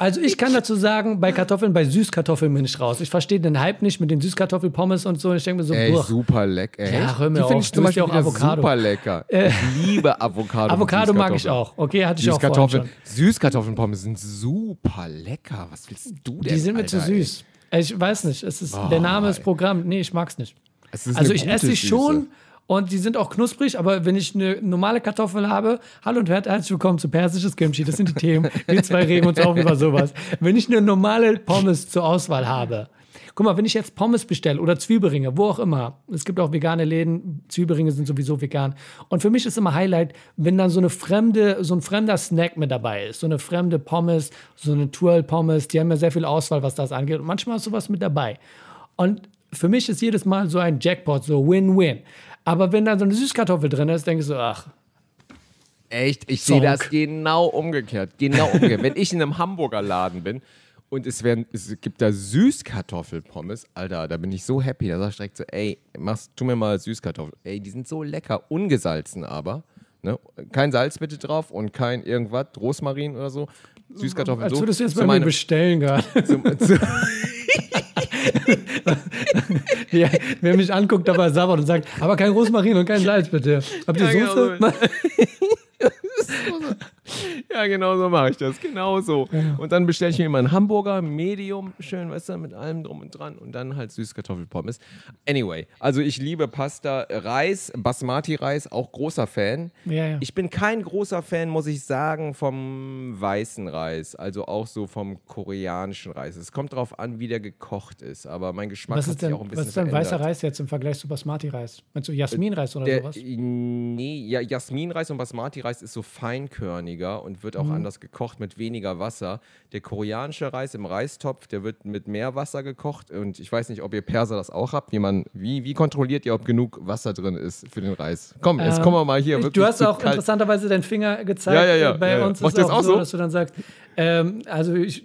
Also ich kann dazu sagen, bei Kartoffeln, bei Süßkartoffeln bin ich raus. Ich verstehe den Hype nicht mit den Süßkartoffelpommes und so. Ich denke mir so, Ey, boah, super lecker. Ja, hör mir Die auf. ich Du zum Beispiel auch Avocado. super lecker. Ich liebe Avocado. Avocado mag ich auch. Okay, hatte ich auch vorhin Süßkartoffeln, schon. Süßkartoffelpommes sind super lecker. Was willst du denn? Die sind mir zu süß. Ich weiß nicht, es ist, der Name ist Programm. Nee, ich mag's nicht. Es ist Also ich esse sie Süße. schon und die sind auch knusprig, aber wenn ich eine normale Kartoffel habe, hallo und herzlich willkommen zu Persisches Kimchi, das sind die Themen. Wir zwei regen uns auf über sowas. Wenn ich eine normale Pommes zur Auswahl habe, guck mal, wenn ich jetzt Pommes bestelle oder Zwiebelringe, wo auch immer, es gibt auch vegane Läden, Zwiebelringe sind sowieso vegan. Und für mich ist immer Highlight, wenn dann so eine fremde, so ein fremder Snack mit dabei ist, so eine fremde Pommes, so eine Twirl Pommes, die haben ja sehr viel Auswahl, was das angeht. Und manchmal ist sowas mit dabei. Und für mich ist jedes Mal so ein Jackpot, so Win-Win. Aber wenn dann so eine Süßkartoffel drin ist, denke ich so, ach, Echt, ich sehe das genau umgekehrt. Genau umgekehrt. Wenn ich in einem Hamburger Laden bin und es, werden, es gibt da Süßkartoffelpommes, Alter, da bin ich so happy. Da sag ich direkt so, ey, machst, tu mir mal Süßkartoffel. Ey, die sind so lecker, ungesalzen aber. Ne? Kein Salz bitte drauf und kein irgendwas, Rosmarin oder so. Süßkartoffeln als so. würdest du jetzt bei mir meinem- bestellen gerade. zum, zu, ja, wer mich anguckt, dabei sabbert und sagt, aber kein Rosmarin und kein Salz bitte. Habt ihr Ja, Soße? Ja, genau so mache ich das. Genau so. Und dann bestelle ich mir immer einen Hamburger, Medium, schön, weißt du, mit allem drum und dran und dann halt Süßkartoffelpommes. Anyway, also ich liebe Pasta, Reis, Basmati-Reis, auch großer Fan. Ja, ja. Ich bin kein großer Fan, muss ich sagen, vom weißen Reis, also auch so vom koreanischen Reis. Es kommt darauf an, wie der gekocht ist, aber mein Geschmack Was hat ist sich denn, auch ein bisschen was ist denn verändert. weißer Reis jetzt im Vergleich zu Basmati-Reis? Meinst du Jasminreis oder Der, sowas? nee, ja, Jasminreis und Basmati-Reis ist so feinkörniger und wird auch Mhm. anders gekocht mit weniger Wasser. Der koreanische Reis im Reistopf, der wird mit mehr Wasser gekocht und ich weiß nicht, ob ihr Perser das auch habt. Wie, man, wie, wie kontrolliert ihr, ob genug Wasser drin ist für den Reis? Komm, jetzt Ähm, kommen wir mal hier ich- wirklich Du hast auch kalt- interessanterweise deinen Finger gezeigt. Ja, ja, ja, Äh, Bei ja, ja. uns Macht ist es das auch auch so, so? dass du dann sagst, ähm, also ich,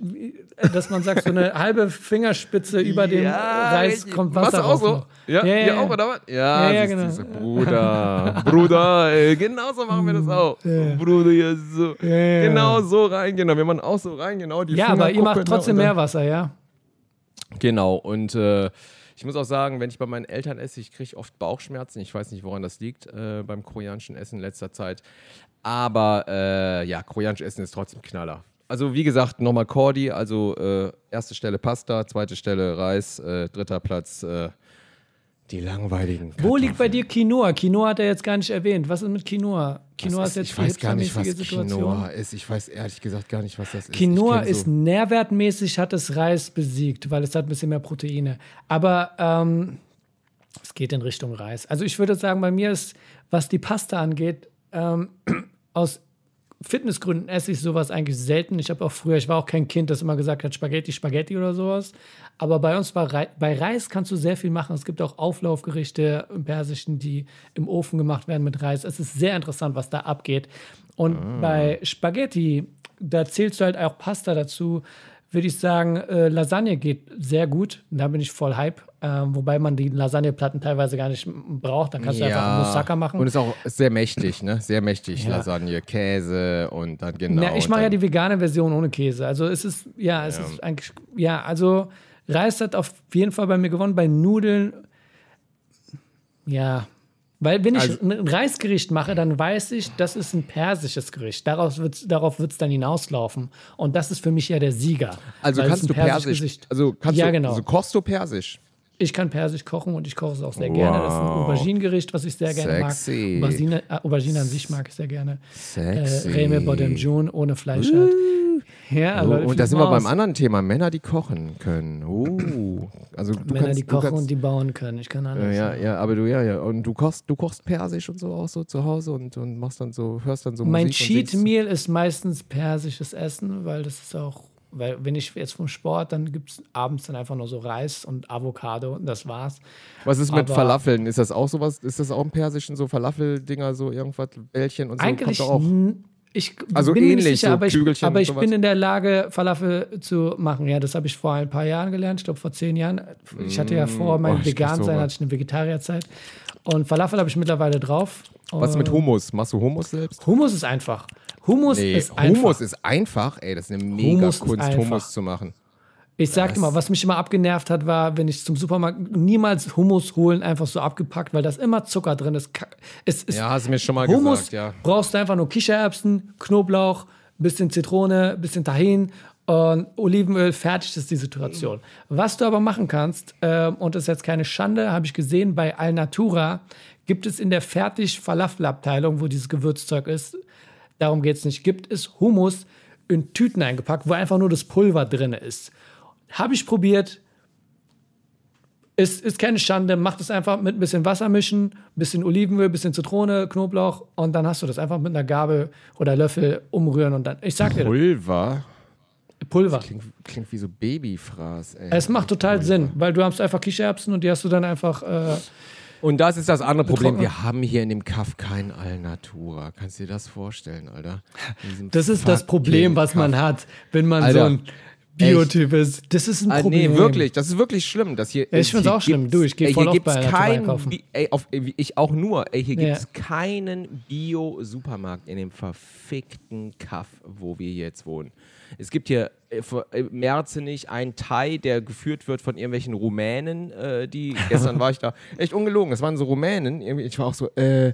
dass man sagt, so eine halbe Fingerspitze über dem Reis kommt Wasser rauf so? Ja, Ja, ja, ja. auch, oder was? Ja, Ja, ja, genau. Bruder, Bruder, ey, genau so machen wir das auch. Bruder, ja, so. ja. Genau so rein, genau. Wir machen auch so rein, genau. Die Ja, aber ihr macht ne, trotzdem mehr Wasser, ja? Genau, und äh, ich muss auch sagen, wenn ich bei meinen Eltern esse, ich kriege oft Bauchschmerzen. Ich weiß nicht, woran das liegt äh, beim koreanischen Essen in letzter Zeit. Aber äh, ja, koreanisches Essen ist trotzdem Knaller. Also wie gesagt, nochmal Cordy, also äh, erste Stelle Pasta, zweite Stelle Reis, äh, dritter Platz äh, die langweiligen Wo liegt bei dir Quinoa? Quinoa hat er jetzt gar nicht erwähnt. Was ist mit Quinoa? Quinoa Was ist jetzt ich die weiß gar nicht, was Situation. Quinoa ist. Ich weiß ehrlich gesagt gar nicht, was das ist. Quinoa ist so, nährwertmäßig, hat es Reis besiegt, weil es hat ein bisschen mehr Proteine. Aber ähm, es geht in Richtung Reis. Also ich würde sagen, bei mir ist, was die Pasta angeht, ähm, aus Fitnessgründen esse ich sowas eigentlich selten. Ich habe auch früher, ich war auch kein Kind, das immer gesagt hat, Spaghetti, Spaghetti oder sowas. Aber bei uns war Rei bei Reis kannst du sehr viel machen. Es gibt auch Auflaufgerichte im Persischen, die im Ofen gemacht werden mit Reis. Es ist sehr interessant, was da abgeht. Und bei Spaghetti, da zählst du halt auch Pasta dazu. Würde ich sagen, äh, Lasagne geht sehr gut. Da bin ich voll Hype. Ähm, wobei man die Lasagneplatten teilweise gar nicht braucht. Dann kannst du einfach einen Moussaka machen. Und ist auch sehr mächtig, ne? Sehr mächtig, Ja. Lasagne, Käse und dann genau. Na, ich mache ja die vegane Version ohne Käse. Also es ist, ja, es ist eigentlich, ja, also Reis hat auf jeden Fall bei mir gewonnen. Bei Nudeln, ja. Weil wenn ich Also- ein Reisgericht mache, dann weiß ich, das ist ein persisches Gericht. Darauf wird es dann hinauslaufen. Und das ist für mich ja der Sieger. Also kannst du Persisch, Gericht- also kannst Ja, du, genau. also kochst du Persisch? Ich kann Persisch kochen und ich koche es auch sehr gerne. Das ist ein Wow. Auberginengericht, was ich sehr gerne Sexy. mag. Aubergine, äh, Aubergine an sich mag ich sehr gerne. Äh, Sexy. Reme Bodemjun ohne Fleisch halt. Ja, Oh, Leute, und da sind wir beim anderen Thema, Männer, die kochen können. Uh, also du Männer, kannst, die du kochen kannst, und die bauen können. Ich kann äh, alles. ja, ja, aber du ja, ja, und du kochst, du kochst Persisch und so auch so zu Hause und, und machst dann so, hörst dann so Mein Musik Cheat und singst. Meal ist meistens persisches Essen, weil das ist auch, weil wenn ich jetzt vom Sport, dann gibt es abends dann einfach nur so Reis und Avocado und das war's. Was ist mit aber- Falafeln? Ist das auch sowas? Ist das auch im Persischen so Falafel-Dinger, so irgendwas, Bällchen und so? Eigentlich Kommt auch. Ich Also bin mir nicht ähnlich, sicher, so aber ich, aber ich bin in der Lage, Falafel zu machen. Ja, das habe ich vor ein paar Jahren gelernt. Ich glaube, vor zehn Jahren. Ich hatte ja vor oh, meinem krieg Vegan-Sein, sowas. hatte ich eine Vegetarierzeit. Und Falafel habe ich mittlerweile drauf. Was mit Hummus? Machst du Hummus selbst? Hummus ist einfach. Hummus Nee, ist einfach. Hummus ist einfach. Ey, das ist eine mega Hummus ist Kunst. Hummus zu machen. Ich sagte mal, was mich immer abgenervt hat, war, wenn ich zum Supermarkt niemals Hummus holen, einfach so abgepackt, weil da ist immer Zucker drin. Ka- es, es, Ja, hast du mir schon mal Hummus gesagt, ja. brauchst du einfach nur Kichererbsen, Knoblauch, bisschen Zitrone, bisschen Tahin und Olivenöl. Fertig ist die Situation. Was du aber machen kannst, ähm, und das ist jetzt keine Schande, habe ich gesehen, bei Alnatura gibt es in der Fertig-Falafel-Abteilung, wo dieses Gewürzzeug ist, darum geht es nicht, gibt es Hummus in Tüten eingepackt, wo einfach nur das Pulver drin ist. Habe ich probiert, ist, ist keine Schande, mach das einfach mit ein bisschen Wasser mischen, bisschen Olivenöl, bisschen Zitrone, Knoblauch und dann hast du das einfach mit einer Gabel oder Löffel umrühren und dann, ich sag dir, Pulver? Pulver. Klingt, klingt wie so Babyfraß, ey. Es macht total Sinn, weil du hast einfach Kichererbsen und die hast du dann einfach, äh, Und das ist das andere Problem. Wir haben hier in dem Kaff kein Alnatura. Kannst du dir das vorstellen, Alter? Das ist das Problem, was man Kaff. hat, wenn man Alter, so ein Biotyp ist. Das ist ein Ah, Problem. nee, wirklich. Das ist wirklich schlimm. Das hier, ich find's hier auch schlimm. Du, ich geh ey, voll hier oft kein. Bi- ey, auf, ich auch nur. Ey, hier Ja. gibt es keinen Bio-Supermarkt in dem verfickten Kaff, wo wir jetzt wohnen. Es gibt hier äh, äh, Merzenich einen Thai, der geführt wird von irgendwelchen Rumänen, äh, die, gestern war ich da, echt ungelogen, es waren so Rumänen, ich war auch so, äh,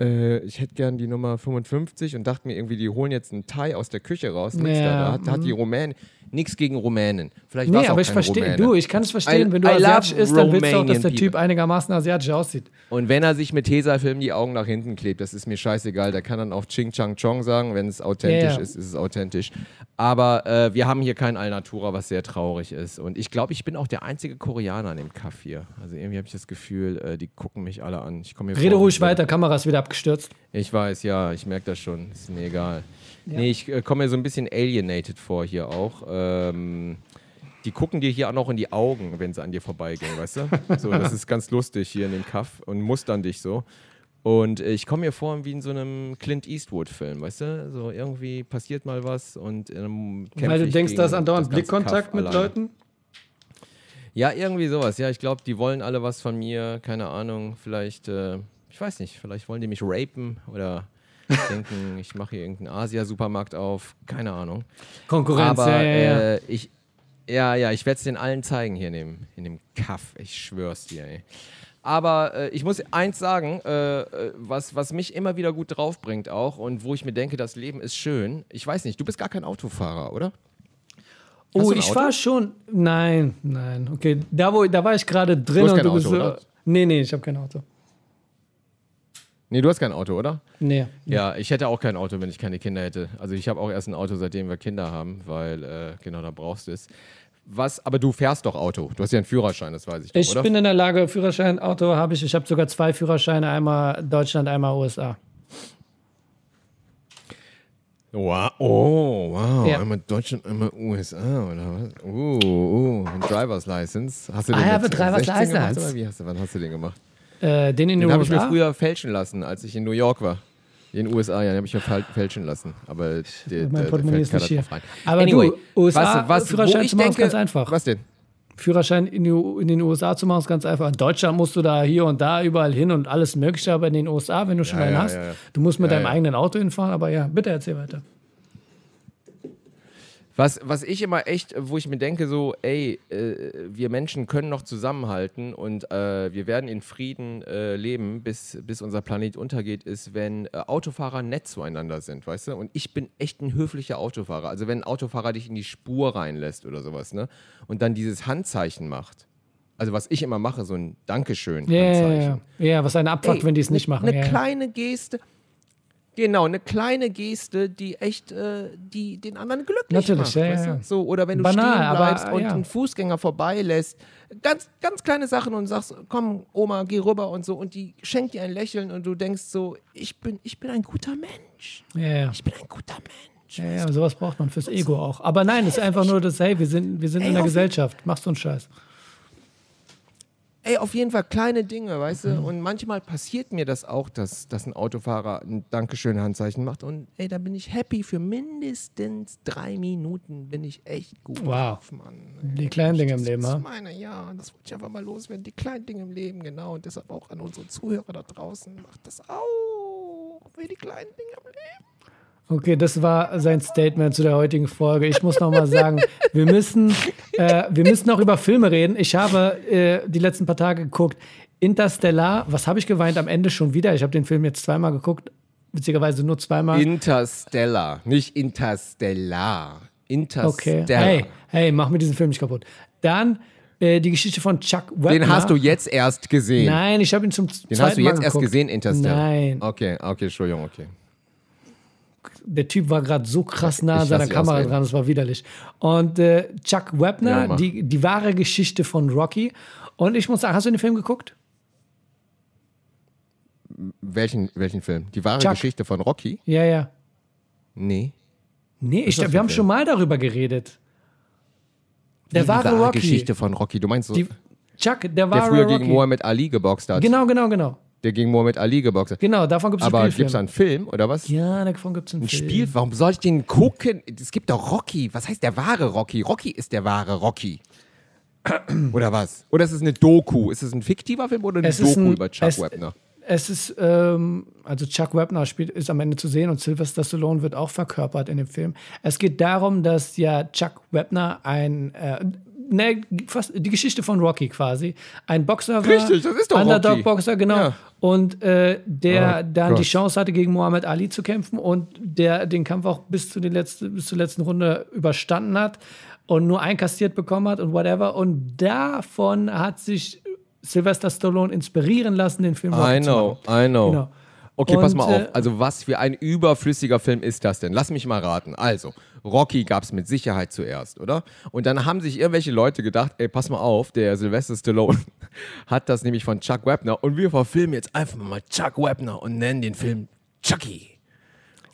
äh, ich hätte gern die Nummer 55 und dachte mir irgendwie, die holen jetzt einen Thai aus der Küche raus. Nix Ja, da, da hat, die Rumänen, nichts gegen Rumänen. Vielleicht Nee, aber ich verstehe, du, ich kann es verstehen, I- wenn du I asiatisch isst, dann willst du auch, dass der Typ people. einigermaßen asiatisch aussieht. Und wenn er sich mit Tesafilm die Augen nach hinten klebt, das ist mir scheißegal. Der kann dann auch Ching Chang Chong sagen. Wenn es authentisch ja. ist, ist es authentisch. Aber äh, wir haben hier kein Alnatura, was sehr traurig ist. Und ich glaube, ich bin auch der einzige Koreaner in dem Kaff hier. Also irgendwie habe ich das Gefühl, äh, die gucken mich alle an. Ich komme mir Rede ruhig weiter, Kamera ist wieder abgestürzt. Ich weiß, ja, ich merke das schon. Ist mir egal. Nee, ich äh, komme mir so ein bisschen alienated vor hier auch. Ähm, die gucken dir hier auch noch in die Augen, wenn sie an dir vorbeigehen, weißt du? So, das ist ganz lustig hier in dem Kaff und mustern dich so. Und äh, ich komme mir vor wie in so einem Clint Eastwood-Film, weißt du? So irgendwie passiert mal was und ähm, Weil du denkst, gegen da ist andauernd Blickkontakt mit alleine. Leuten. Ja, irgendwie sowas. Ja, ich glaube, die wollen alle was von mir. Keine Ahnung. Vielleicht, äh, ich weiß nicht, vielleicht wollen die mich rapen oder denken, ich mache hier irgendeinen Asia-Supermarkt auf. Keine Ahnung. Konkurrenz, Aber ja, ja. Äh, ich, ja, ja, ich werde es den allen zeigen hier in dem, in dem Kaff. Ich schwör's dir, ey. Aber äh, ich muss eins sagen, äh, äh, was, was mich immer wieder gut draufbringt auch und wo ich mir denke, das Leben ist schön. Ich weiß nicht, du bist gar kein Autofahrer, oder? Oh, du ein ich war schon. Nein, nein. Okay, da, wo, da war ich gerade drin hast und kein du bist Auto, so. oder? Nee, nee, ich habe kein Auto. Nee, du hast kein Auto, oder? Nee. Ja, ich hätte auch kein Auto, wenn ich keine Kinder hätte. Also ich habe auch erst ein Auto, seitdem wir Kinder haben, weil äh, genau da brauchst du es. Was, aber du fährst doch Auto. Du hast ja einen Führerschein, das weiß ich doch, Ich oder? bin in der Lage, Führerschein, Auto habe ich. Ich habe sogar zwei Führerscheine, einmal Deutschland, einmal USA. wow. Oh, wow. Ja. Einmal Deutschland, einmal USA, oder was? Uh, uh, ein Driver's License. Hast du I den have mit a driver's 16 gemacht, license. oder wie hast du, wann hast du den gemacht? Äh, den in den Den habe ich mir früher fälschen lassen, als ich in New York war. In den USA, ja, den habe ich mir fäl- fälschen lassen. Aber der, mein Portemonnaie ist nicht hier. Aber anyway, du, USA, was, was, Führerschein zu machen ist denke, ganz einfach. Was denn? Führerschein in, die, in den USA zu machen ist ganz einfach. In Deutschland musst du da hier und da überall hin und alles Mögliche, aber in den USA, wenn du schon Ja, einen ja, hast, ja, du musst mit deinem eigenen Auto hinfahren. Aber ja, bitte erzähl weiter. Was, was ich immer echt, wo ich mir denke, so, ey, äh, wir Menschen können noch zusammenhalten und äh, wir werden in Frieden äh, leben, bis, bis unser Planet untergeht, ist, wenn äh, Autofahrer nett zueinander sind, weißt du? Und ich bin echt ein höflicher Autofahrer. Also wenn ein Autofahrer dich in die Spur reinlässt oder sowas, ne? Und dann dieses Handzeichen macht. Also was ich immer mache, so ein Dankeschön. Ja, Handzeichen. ja. ja, was eine abfuckt, Ey, wenn die es ne- nicht machen. Eine kleine Geste. Genau, eine kleine Geste, die echt, äh, die den anderen glücklich Natürlich, macht. ja, weißt ja. So, oder wenn du Banal, stehen aber, bleibst und ja. einen Fußgänger vorbeilässt. Ganz, ganz kleine Sachen und sagst, komm, Oma, geh rüber und so. Und die schenkt dir ein Lächeln und du denkst so, ich bin, ich bin ein guter Mensch. Ja, ja. Ich bin ein guter Mensch. Ja, ja, sowas braucht man fürs Ego auch. Aber nein, es ist einfach nur das, hey, wir sind, wir sind in der Gesellschaft. Machst du einen Scheiß. Ey, auf jeden Fall kleine Dinge, weißt du? Und manchmal passiert mir das auch, dass, dass ein Autofahrer ein Dankeschön-Handzeichen macht. Und ey, da bin ich happy für mindestens drei Minuten. Bin ich echt gut Wow. drauf, Mann. Die kleinen Dinge im Das Leben, ist ha? meine, ja, das wollte ich einfach mal loswerden. Die kleinen Dinge im Leben, genau. Und deshalb auch an unsere Zuhörer da draußen. Macht das auch. Für die kleinen Dinge im Leben. Okay, das war sein Statement zu der heutigen Folge. Ich muss noch mal sagen, wir müssen, äh, wir müssen auch über Filme reden. Ich habe äh, die letzten paar Tage geguckt. Interstellar, was habe ich geweint am Ende schon wieder? Ich habe den Film jetzt zweimal geguckt, witzigerweise nur zweimal. Interstellar, nicht Interstellar. Interstellar. Okay. Hey, hey, mach mir diesen Film nicht kaputt. Dann äh, die Geschichte von Chuck Webner. Den hast du jetzt erst gesehen. Nein, ich habe ihn zum Den zweiten hast du Mal jetzt erst gesehen, Interstellar. Nein, Okay, okay, Entschuldigung, okay. Der Typ war gerade so krass nah an seiner Kamera ausreden. dran, das war widerlich. Und äh, Chuck Ja, Webner, mach. die, die wahre Geschichte von Rocky. Und ich muss sagen, hast du den Film geguckt? Welchen, welchen Film? Die wahre Chuck. Geschichte von Rocky? Ja, ja. Nee. Nee, ich, wir haben ein schon mal darüber geredet. Der Die wahre wahre Rocky. Geschichte von Rocky. Du meinst so, Die, Chuck, der der wahre früher Rocky. gegen Muhammad Ali geboxt hat. Genau, genau, genau. Der gegen Muhammad Ali geboxt hat. Genau, davon gibt es einen Aber Spielfilm. gibt es da einen Film oder was? ja, davon gibt es einen Ein Film. Spiel? Warum soll ich den gucken? Es gibt doch Rocky. Was heißt der wahre Rocky? Rocky ist der wahre Rocky. Oder was? Oder ist es eine Doku? Ist es ein fiktiver Film oder eine Es Doku ein- über Chuck es- Webner? Es ist, ähm, also Chuck Webner spielt, ist am Ende zu sehen und Sylvester Stallone wird auch verkörpert in dem Film. Es geht darum, dass ja Chuck Webner ein, äh, ne, fast die Geschichte von Rocky quasi, ein Boxer war. Richtig, das ist doch. Underdog-Boxer, genau. Ja. Und äh, der Oh dann die Gott. Chance hatte, gegen Muhammad Ali zu kämpfen und der den Kampf auch bis, zu den letzten, bis zur letzten Runde überstanden hat und nur einkassiert bekommen hat und whatever. Und davon hat sich Sylvester Stallone inspirieren lassen, den Film Rocky I zu know, machen. I know. Genau. Okay, pass Und, mal auf. äh, Also, was für ein überflüssiger Film ist das denn? Lass mich mal raten. Also, Rocky gab es mit Sicherheit zuerst, oder? Und dann haben sich irgendwelche Leute gedacht, ey, pass mal auf, der Sylvester Stallone hat das nämlich von Chuck Webner und wir verfilmen jetzt einfach mal Chuck Webner und nennen den Film Chucky.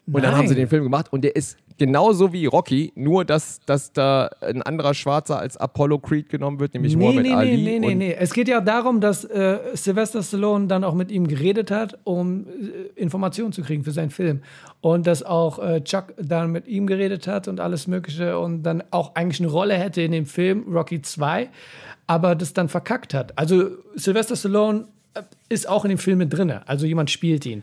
Und dann haben sie Nein. den Film gemacht und der ist genauso wie Rocky, nur dass, dass da ein anderer Schwarzer als Apollo Creed genommen wird, nämlich Nee, Muhammad nee, Ali. nee, nee, nee. Es geht ja darum, dass äh, Sylvester Stallone dann auch mit ihm geredet hat, um äh, Informationen zu kriegen für seinen Film. Und dass auch äh, Chuck dann mit ihm geredet hat und alles Mögliche und dann auch eigentlich eine Rolle hätte in dem Film Rocky 2, aber das dann verkackt hat. Also Sylvester Stallone äh, ist auch in dem Film mit drin, also jemand spielt ihn.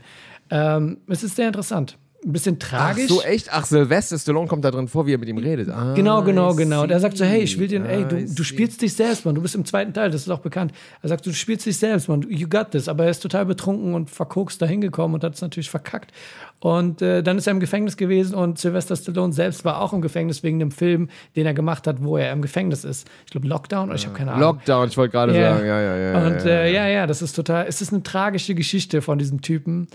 Ähm, es ist sehr interessant. Ein bisschen Ach tragisch. so, echt? Ach, Sylvester Stallone kommt da drin vor, wie er mit ihm redet. Ah, Genau, genau, genau. Und er sagt so, hey, ich will den, ey, du, du spielst dich selbst, Mann. Du bist im zweiten Teil, das ist auch bekannt. Er sagt, du spielst dich selbst, Mann. You got this. Aber er ist total betrunken und verkokst da hingekommen und hat es natürlich verkackt. Und äh, dann ist er im Gefängnis gewesen und Sylvester Stallone selbst war auch im Gefängnis wegen dem Film, den er gemacht hat, wo er im Gefängnis ist. Ich glaube, Lockdown oder ich habe keine Ahnung. Lockdown, ich wollte gerade Ja. sagen, ja, ja, ja. Und ja, äh, ja, ja, das ist total, es ist eine tragische Geschichte von diesem Typen,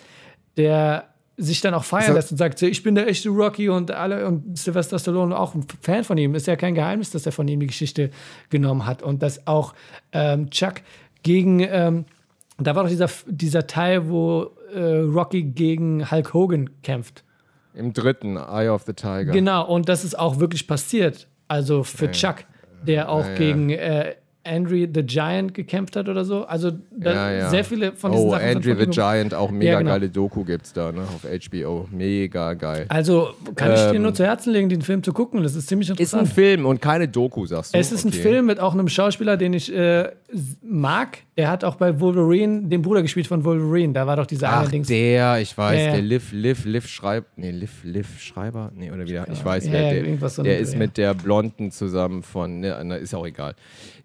der sich dann auch feiern So- lässt und sagt, ich bin der echte Rocky und alle und Sylvester Stallone auch ein Fan von ihm. Ist ja kein Geheimnis, dass er von ihm die Geschichte genommen hat und dass auch ähm, Chuck gegen, ähm, da war doch dieser, dieser Teil, wo äh, Rocky gegen Hulk Hogan kämpft. Im dritten, Eye of the Tiger. Genau, und das ist auch wirklich passiert. Also für Chuck, der auch ja. gegen äh, Andre the Giant gekämpft hat oder so. Also Ja, ja. sehr viele von diesen Oh, Sachen sind Andrew the Giant, auch mega Ja, genau. geile Doku gibt's da, ne, auf HBO. Mega geil. Also kann ich dir Ähm, nur zu Herzen legen, den Film zu gucken. Das ist ziemlich Ist ein interessant. Film und keine Doku, sagst du? es ist ein Okay. Film mit auch einem Schauspieler, den ich äh, mag. Der hat auch bei Wolverine den Bruder gespielt von Wolverine. Da war doch dieser Ach, eine Dings. der, ich weiß, der Liv, Liv, Liv Schreib, nee, Liv, Liv Schreiber, nee, oder wieder, ich weiß, Ja, wer, ja, der, der eine- ist mit der Blonden zusammen von, ne, ist auch egal.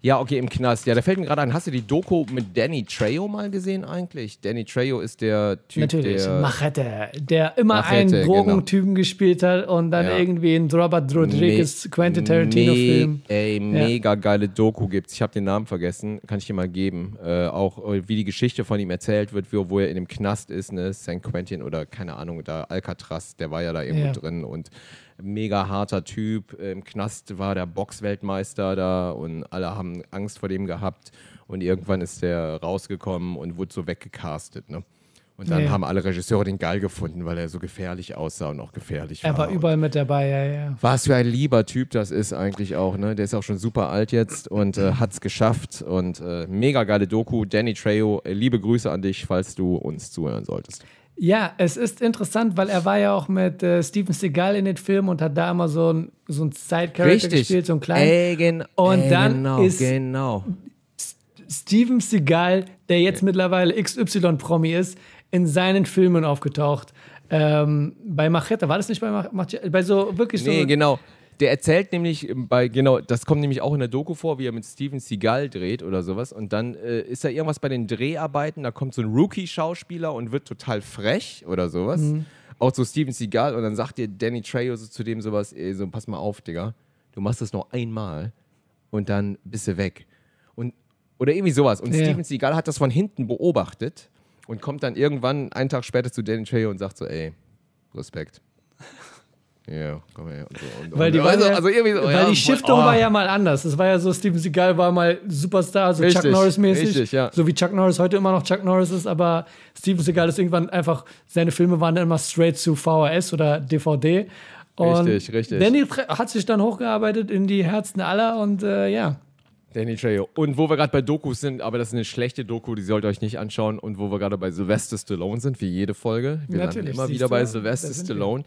Ja, okay, im Knast. Ja, da fällt mir gerade ein, hast du die Doku mit Danny Trejo mal gesehen eigentlich? Danny Trejo ist der Typ, Natürlich, der... Machete, der immer Machete, einen genau. Drogentypen gespielt hat und dann Ja. irgendwie in Robert Rodriguez, Me- Quentin Tarantino-Film. Me ey, mega geile Doku gibt's. Ich habe den Namen vergessen, kann ich dir mal geben. Äh, auch äh, wie die Geschichte von ihm erzählt wird, wo, wo er in dem Knast ist, ne, St. Quentin oder keine Ahnung, da Alcatraz, der war ja da irgendwo Ja. drin und mega harter Typ. Im Knast war der Boxweltmeister da und alle haben Angst vor dem gehabt und irgendwann ist der rausgekommen und wurde so weggecastet, ne? Und dann Nee. haben alle Regisseure den geil gefunden, weil er so gefährlich aussah und auch gefährlich Er war. war überall mit dabei, ja, ja. Was für ein lieber Typ das ist eigentlich auch, ne? Der ist auch schon super alt jetzt und äh, hat's geschafft und äh, mega geile Doku. Danny Trejo, äh, liebe Grüße an dich, falls du uns zuhören solltest. Ja, es ist interessant, weil er war ja auch mit äh, Steven Seagal in den Filmen und hat da immer so ein, so ein Side-Character gespielt, so ein kleinen. Ey, gen Und ey, dann genau, ist- genau. Steven Seagal, der jetzt mittlerweile XY-Promi ist, in seinen Filmen aufgetaucht. Ähm, bei Machete, war das nicht bei Machete? Bei so wirklich so. Nee, genau. Der erzählt nämlich bei, genau, das kommt nämlich auch in der Doku vor, wie er mit Steven Seagal dreht oder sowas. Und dann äh, ist da irgendwas bei den Dreharbeiten, da kommt so ein Rookie-Schauspieler und wird total frech oder sowas. Auch so Steven Seagal. Und dann sagt dir Danny Trejo so zu dem sowas, ey, so, pass mal auf, Digga. Du machst das noch einmal und dann bist du weg. Und, oder irgendwie sowas. Und Ja. Steven Seagal hat das von hinten beobachtet und kommt dann irgendwann einen Tag später zu Danny Trejo und sagt so, ey, Respekt. Ja, komm her. Und so, und, Weil die, also, ja, also irgendwie so, weil ja, die Shiftung oh. war ja mal anders. Es war ja so, Steven Seagal war mal Superstar, so Chuck Richtig, Norris-mäßig. richtig, ja. So wie Chuck Norris heute immer noch Chuck Norris ist, aber Steven Seagal ist irgendwann einfach, seine Filme waren dann immer straight zu VHS oder DVD. Und Richtig, richtig. Danny hat sich dann hochgearbeitet in die Herzen aller und äh, ja. Danny Trejo. Und wo wir gerade bei Dokus sind, aber das ist eine schlechte Doku, die sollt ihr euch nicht anschauen. Und wo wir gerade bei Sylvester Stallone sind, wie jede Folge, wir landen Natürlich, immer siehst wieder bei Sylvester sind wir.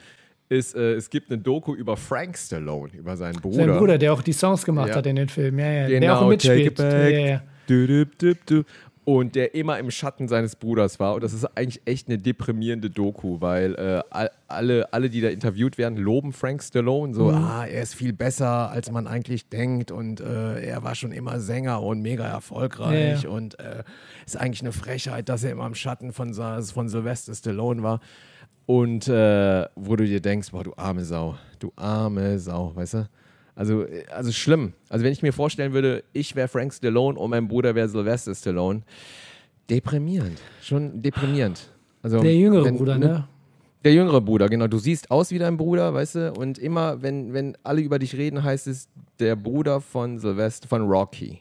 Ist, äh, es gibt eine Doku über Frank Stallone, über seinen Bruder. Sein Bruder, der auch die Songs gemacht Ja. hat in den Filmen. Ja, ja. Genau, der auch Take mitspielt. Ja, ja. Du, du, du, du. Und der immer im Schatten seines Bruders war. Und das ist eigentlich echt eine deprimierende Doku, weil äh, all- alle, alle, die da interviewt werden, loben Frank Stallone. So, Mhm. ah, er ist viel besser, als man eigentlich denkt. Und äh, er war schon immer Sänger und mega erfolgreich. Ja, ja. Und äh, ist eigentlich eine Frechheit, dass er immer im Schatten von, von Sylvester Stallone war. Und äh, wo du dir denkst, boah, du arme Sau, du arme Sau, weißt du? Also, äh, also schlimm. Also wenn ich mir vorstellen würde, ich wäre Frank Stallone und mein Bruder wäre Sylvester Stallone, deprimierend, schon deprimierend. Also, Der jüngere wenn- Bruder, ne? Der jüngere Bruder, genau. Du siehst aus wie dein Bruder, weißt du? Und immer, wenn, wenn alle über dich reden, heißt es der Bruder von Sylvester, von Rocky.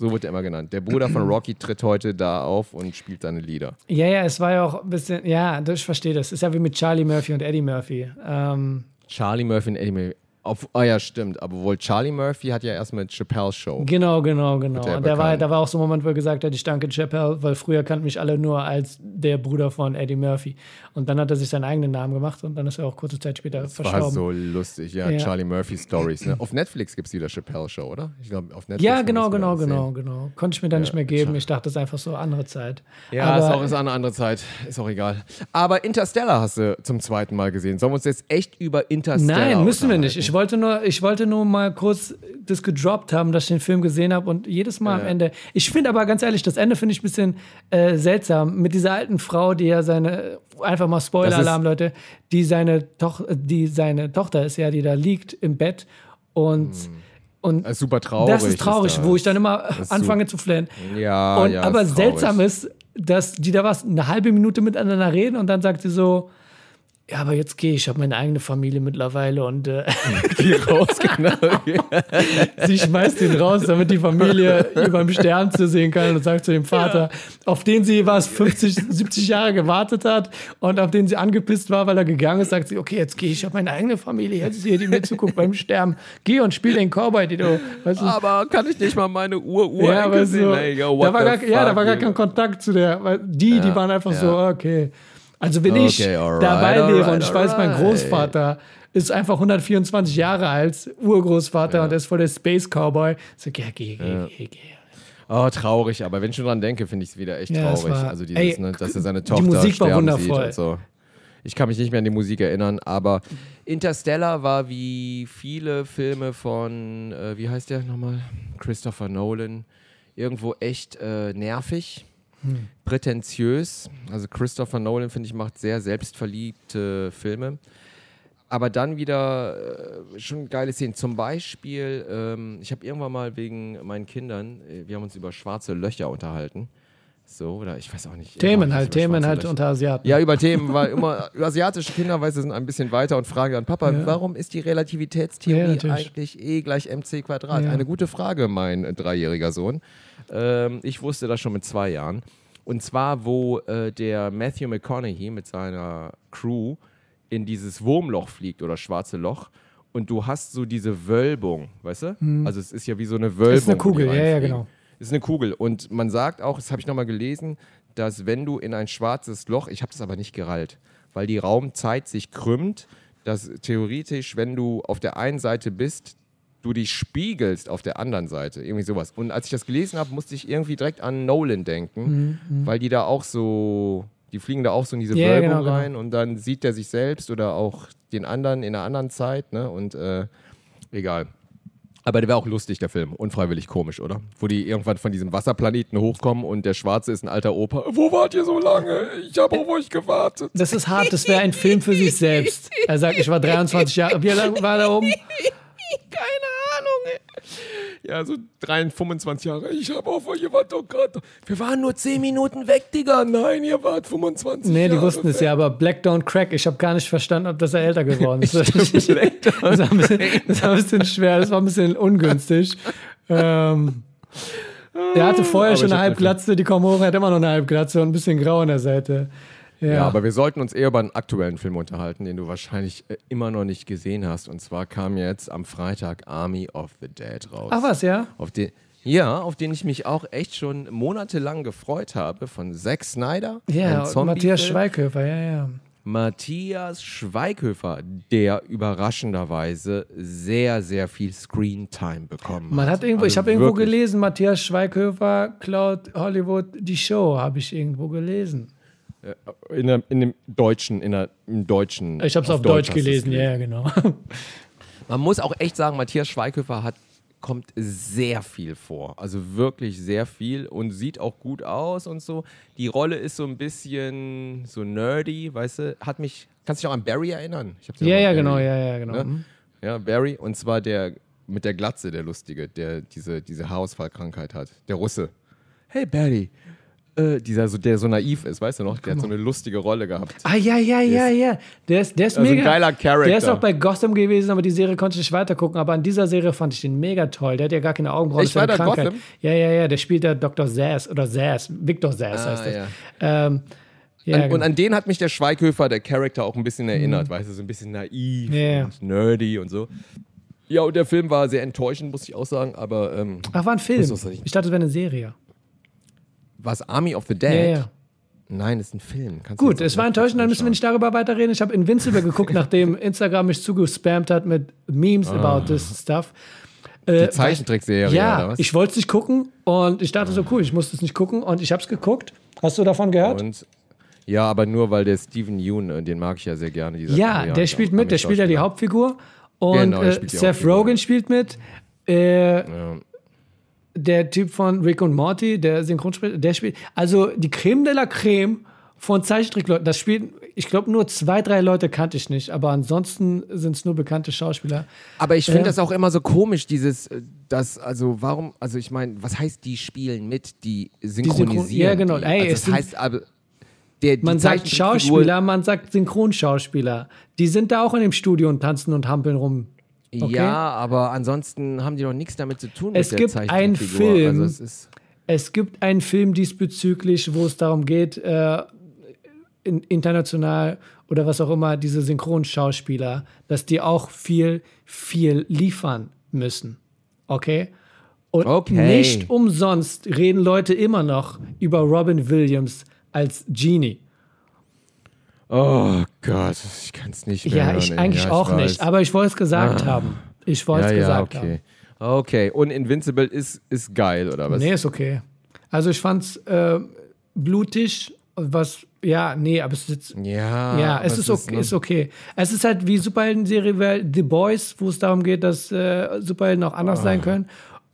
So wird er immer genannt. Der Bruder von Rocky tritt heute da auf und spielt seine Lieder. Ja, ja, es war ja auch ein bisschen, ja, ich verstehe das. Ist ja wie mit Charlie Murphy und Eddie Murphy. Ähm, Charlie Murphy und Eddie Murphy. Auf, ah ja, stimmt. Aber wohl Charlie Murphy hat ja erst mit Chappelle Show. genau, genau, genau. der Und da war, bekannt. da war auch so ein Moment, wo er gesagt hat, ich danke Chappelle, weil früher kannten mich alle nur als der Bruder von Eddie Murphy. Und dann hat er sich seinen eigenen Namen gemacht und dann ist er auch kurze Zeit später Das war verstorben. so lustig, ja. Ja. Charlie Murphy Stories. Ne? Auf Netflix gibt es wieder Chappelle Show, oder? Ich glaube, auf Netflix. ja, genau, genau, genau, genau. Konnte ich mir dann nicht mehr geben. Ich dachte, das ist einfach so andere Zeit. Ja, Aber- ist auch ist eine andere Zeit. Ist auch egal. Aber Interstellar hast du zum zweiten Mal gesehen. Sollen wir uns jetzt echt über Interstellar Nein, müssen wir nicht. unterhalten? Ich wollte nur, ich wollte nur mal kurz das gedroppt haben, dass ich den Film gesehen habe und jedes Mal am Ende. Ich finde aber ganz ehrlich, das Ende finde ich ein bisschen äh, seltsam mit dieser alten Frau, die ja seine einfach mal Spoiler-Alarm, Leute, die seine Toch die seine Tochter ist ja, die da liegt im Bett und und Das ist super traurig. das ist traurig, das. wo ich dann immer ist anfange zu flennen. Ja, Und, ja. aber ist seltsam ist, dass die da was eine halbe Minute miteinander reden und dann sagt sie so, ja, aber jetzt gehe ich, ich habe meine eigene Familie mittlerweile und äh, Die raus, genau. sie schmeißt ihn raus, damit die Familie über dem Stern zu sehen kann und sagt zu dem Vater, auf den sie was 50, 70 Jahre gewartet hat und auf den sie angepisst war, weil er gegangen ist, sagt sie, okay, jetzt gehe ich, ich habe meine eigene Familie, jetzt ist hier, die mir zuguckt beim Sterben. Geh und spiel den Cowboy, die du, weißt du, aber kann ich nicht mal meine Ur-Ur ja, aber sehen? so, Ey, yo, da war gar, ja, da fuck, war gar kein Kontakt zu der, weil die, die waren einfach so, okay. Also wenn ich Okay, alright, dabei wäre und alright, ich weiß, mein alright. Großvater ist einfach 124 Jahre alt, Urgroßvater und er ist voll der Space Cowboy. So, ja, geh, geh, geh, geh. Oh, traurig, aber wenn ich schon dran denke, finde ich es wieder echt Ja, traurig. war- also dieses, ey, ne, dass er seine die Tochter Musik war wundervoll. Sieht so. Ich kann mich nicht mehr an die Musik erinnern, aber Interstellar war wie viele Filme von, äh, wie heißt der nochmal? Christopher Nolan. Irgendwo echt äh, nervig, Hm. prätentiös. Also Christopher Nolan, finde ich, macht sehr selbstverliebte Filme. Aber dann wieder äh, schon geile Szenen. Zum Beispiel, ähm, ich habe irgendwann mal wegen meinen Kindern, äh, wir haben uns über schwarze Löcher unterhalten. So, oder ich weiß auch nicht. Themen halt, Themen halt unter Asiaten. Ja, über Themen, weil immer asiatische Kinder, weißt du, sind ein bisschen weiter und fragen dann, Papa, warum ist die Ja, Relativitätstheorie natürlich. eigentlich E gleich mc Quadrat? Ja. Eine gute Frage, mein äh, dreijähriger Sohn. Ähm, ich wusste das schon mit zwei Jahren. Und zwar, wo äh, der Matthew McConaughey mit seiner Crew in dieses Wurmloch fliegt oder schwarze Loch. Und du hast so diese Wölbung, weißt du? Also es ist ja wie so eine Wölbung. Das ist eine Kugel, ja, ja, genau. Ist eine Kugel. Und man sagt auch, das habe ich nochmal gelesen, dass wenn du in ein schwarzes Loch, ich habe das aber nicht gerallt, weil die Raumzeit sich krümmt, dass theoretisch, wenn du auf der einen Seite bist, du dich spiegelst auf der anderen Seite. Irgendwie sowas. Und als ich das gelesen habe, musste ich irgendwie direkt an Nolan denken, weil die da auch so, die fliegen da auch so in diese Mhm, Ja, Wölbung genau, genau. rein und dann sieht der sich selbst oder auch den anderen in einer anderen Zeit. Ne? Und äh, egal. Aber der wäre auch lustig, der Film. Unfreiwillig komisch, oder? Wo die irgendwann von diesem Wasserplaneten hochkommen und der Schwarze ist ein alter Opa. Wo wart ihr so lange? Ich habe auf euch gewartet. Das ist hart, das wäre ein Film für sich selbst. Er sagt, ich war 23 Jahre. Wie lange war da oben? Ja, so 23, 25 Jahre. Ich habe auf euch, ihr wart doch gerade. Wir waren nur 10 Minuten weg, Digga. Nein, ihr wart 25 Nee, die Jahre wussten es weg. ja, aber Black Don't Crack, ich habe gar nicht verstanden, ob das er älter geworden ist. Stimmt, das, war ein bisschen, das war ein bisschen schwer, das war ein bisschen ungünstig. Ähm, der hatte vorher Aber schon eine Halbglatze, die kommen hoch, er hat immer noch eine Halbglatze und ein bisschen grau an der Seite. Ja, Ja, aber wir sollten uns eher über einen aktuellen Film unterhalten, den du wahrscheinlich äh, immer noch nicht gesehen hast. Und zwar kam jetzt am Freitag Army of the Dead raus. Ach was, ja? Auf den, ja, auf den ich mich auch echt schon monatelang gefreut habe, von Zack Snyder. Ja, und. Matthias Schweighöfer, ja, ja. Matthias Schweighöfer, der überraschenderweise sehr, sehr viel Screentime bekommen Man hat irgendwo, ich Also habe irgendwo gelesen, Matthias Schweighöfer klaut Hollywood die Show, habe ich irgendwo gelesen. In, der, in dem Deutschen, in der, im Deutschen. Ich habe es auf, Deutsch hast du's gelesen, ja, ja, genau. Man muss auch echt sagen, Matthias Schweighöfer hat, kommt sehr viel vor. Also wirklich sehr viel und sieht auch gut aus und so. Die Rolle ist so ein bisschen so nerdy, weißt du? Hat mich, kannst du dich auch an Barry erinnern? Ja, ja, Barry- genau, ja, ja, genau. Ne? Mhm. Ja, Barry. Und zwar der mit der Glatze, der Lustige, der diese, diese Haarausfallkrankheit hat. Der Russe. Hey, Barry. Äh, dieser, so, der so naiv ist, weißt du noch? Der hat so eine lustige Rolle gehabt. Ah, ja, ja, ja, ja. Der ist, der ist Also ein mega. geiler Charakter. Der ist auch bei Gotham gewesen, aber die Serie konnte ich nicht weitergucken. Aber an dieser Serie fand ich den mega toll. Der hat ja gar keine Augenbrauen. Echt, das ist war eine der Krankheit. Gotham? Ja, ja, ja. Der spielt ja Dr. Sass oder Sass. Victor Sass Ah, heißt das. ja. Ähm, ja, An, genau. Und an den hat mich der Schweighöfer, der Charakter, auch ein bisschen erinnert, weißt du, so ein bisschen naiv Mhm. Ja, ja. und nerdy und so. Ja, und der Film war sehr enttäuschend, muss ich auch sagen, aber ähm, Ach, war ein Film. Muss das nicht. Ich dachte, es wäre eine Serie. Was Army of the Dead? Ja, ja. Nein, ist ein Film. Kannst Gut, es war enttäuschend, dann müssen wir nicht darüber weiterreden. Ich habe Invincible geguckt, nachdem Instagram mich zugespammt hat mit Memes about this stuff. Äh, Ah. Die Zeichentrickserie, ja, oder was? ich wollte es nicht gucken und ich dachte so, cool, ich musste es nicht gucken und ich habe es geguckt. Hast du davon gehört? Und, ja, aber nur weil der Steven Yeun, äh, den mag ich ja sehr gerne. Dieser ja, der spielt mit, der spielt ja die. Hauptfigur. Und Genau, äh, Seth. Rogen spielt mit. Äh, Ja. Der Typ von Rick und Morty, der Synchronsprecher, der spielt. Also die Creme de la Creme von Zeichentrickleuten. Das spielen, ich glaube, nur zwei, drei Leute kannte ich nicht, aber ansonsten sind es nur bekannte Schauspieler. Aber ich finde Ja. das auch immer so komisch, dieses, äh, das, also warum, also ich meine, was heißt, die spielen mit, die synchronisieren? ja, genau. Die. Ey, also es das heißt aber, der, die Man sagt Schauspieler, man sagt Synchronschauspieler. Die sind da auch in dem Studio und tanzen und hampeln rum. Okay? Ja, aber ansonsten haben die doch nichts damit zu tun Es gibt einen Zeichentrickfigur. Film, Also es Es gibt einen Film diesbezüglich, wo es darum geht, äh, in, international oder was auch immer, diese Synchronschauspieler, dass die auch viel, viel liefern müssen. Okay? Und Okay. nicht umsonst reden Leute immer noch über Robin Williams als Genie. Oh Gott, ich kann es nicht mehr Ja, hören, ich eigentlich ja, auch weiß. nicht, aber ich wollte es gesagt haben. Ich wollte Ja, es ja, gesagt haben. okay. Okay, und Invincible ist, ist geil, oder was? Nee, ist okay. Also ich fand's äh, blutig, was, ja, nee, aber es ist jetzt, Ja, ja, es ist okay, ne- ist okay. Es ist halt wie Superhelden-Serie The Boys, wo es darum geht, dass äh, Superhelden auch anders Ah. sein können.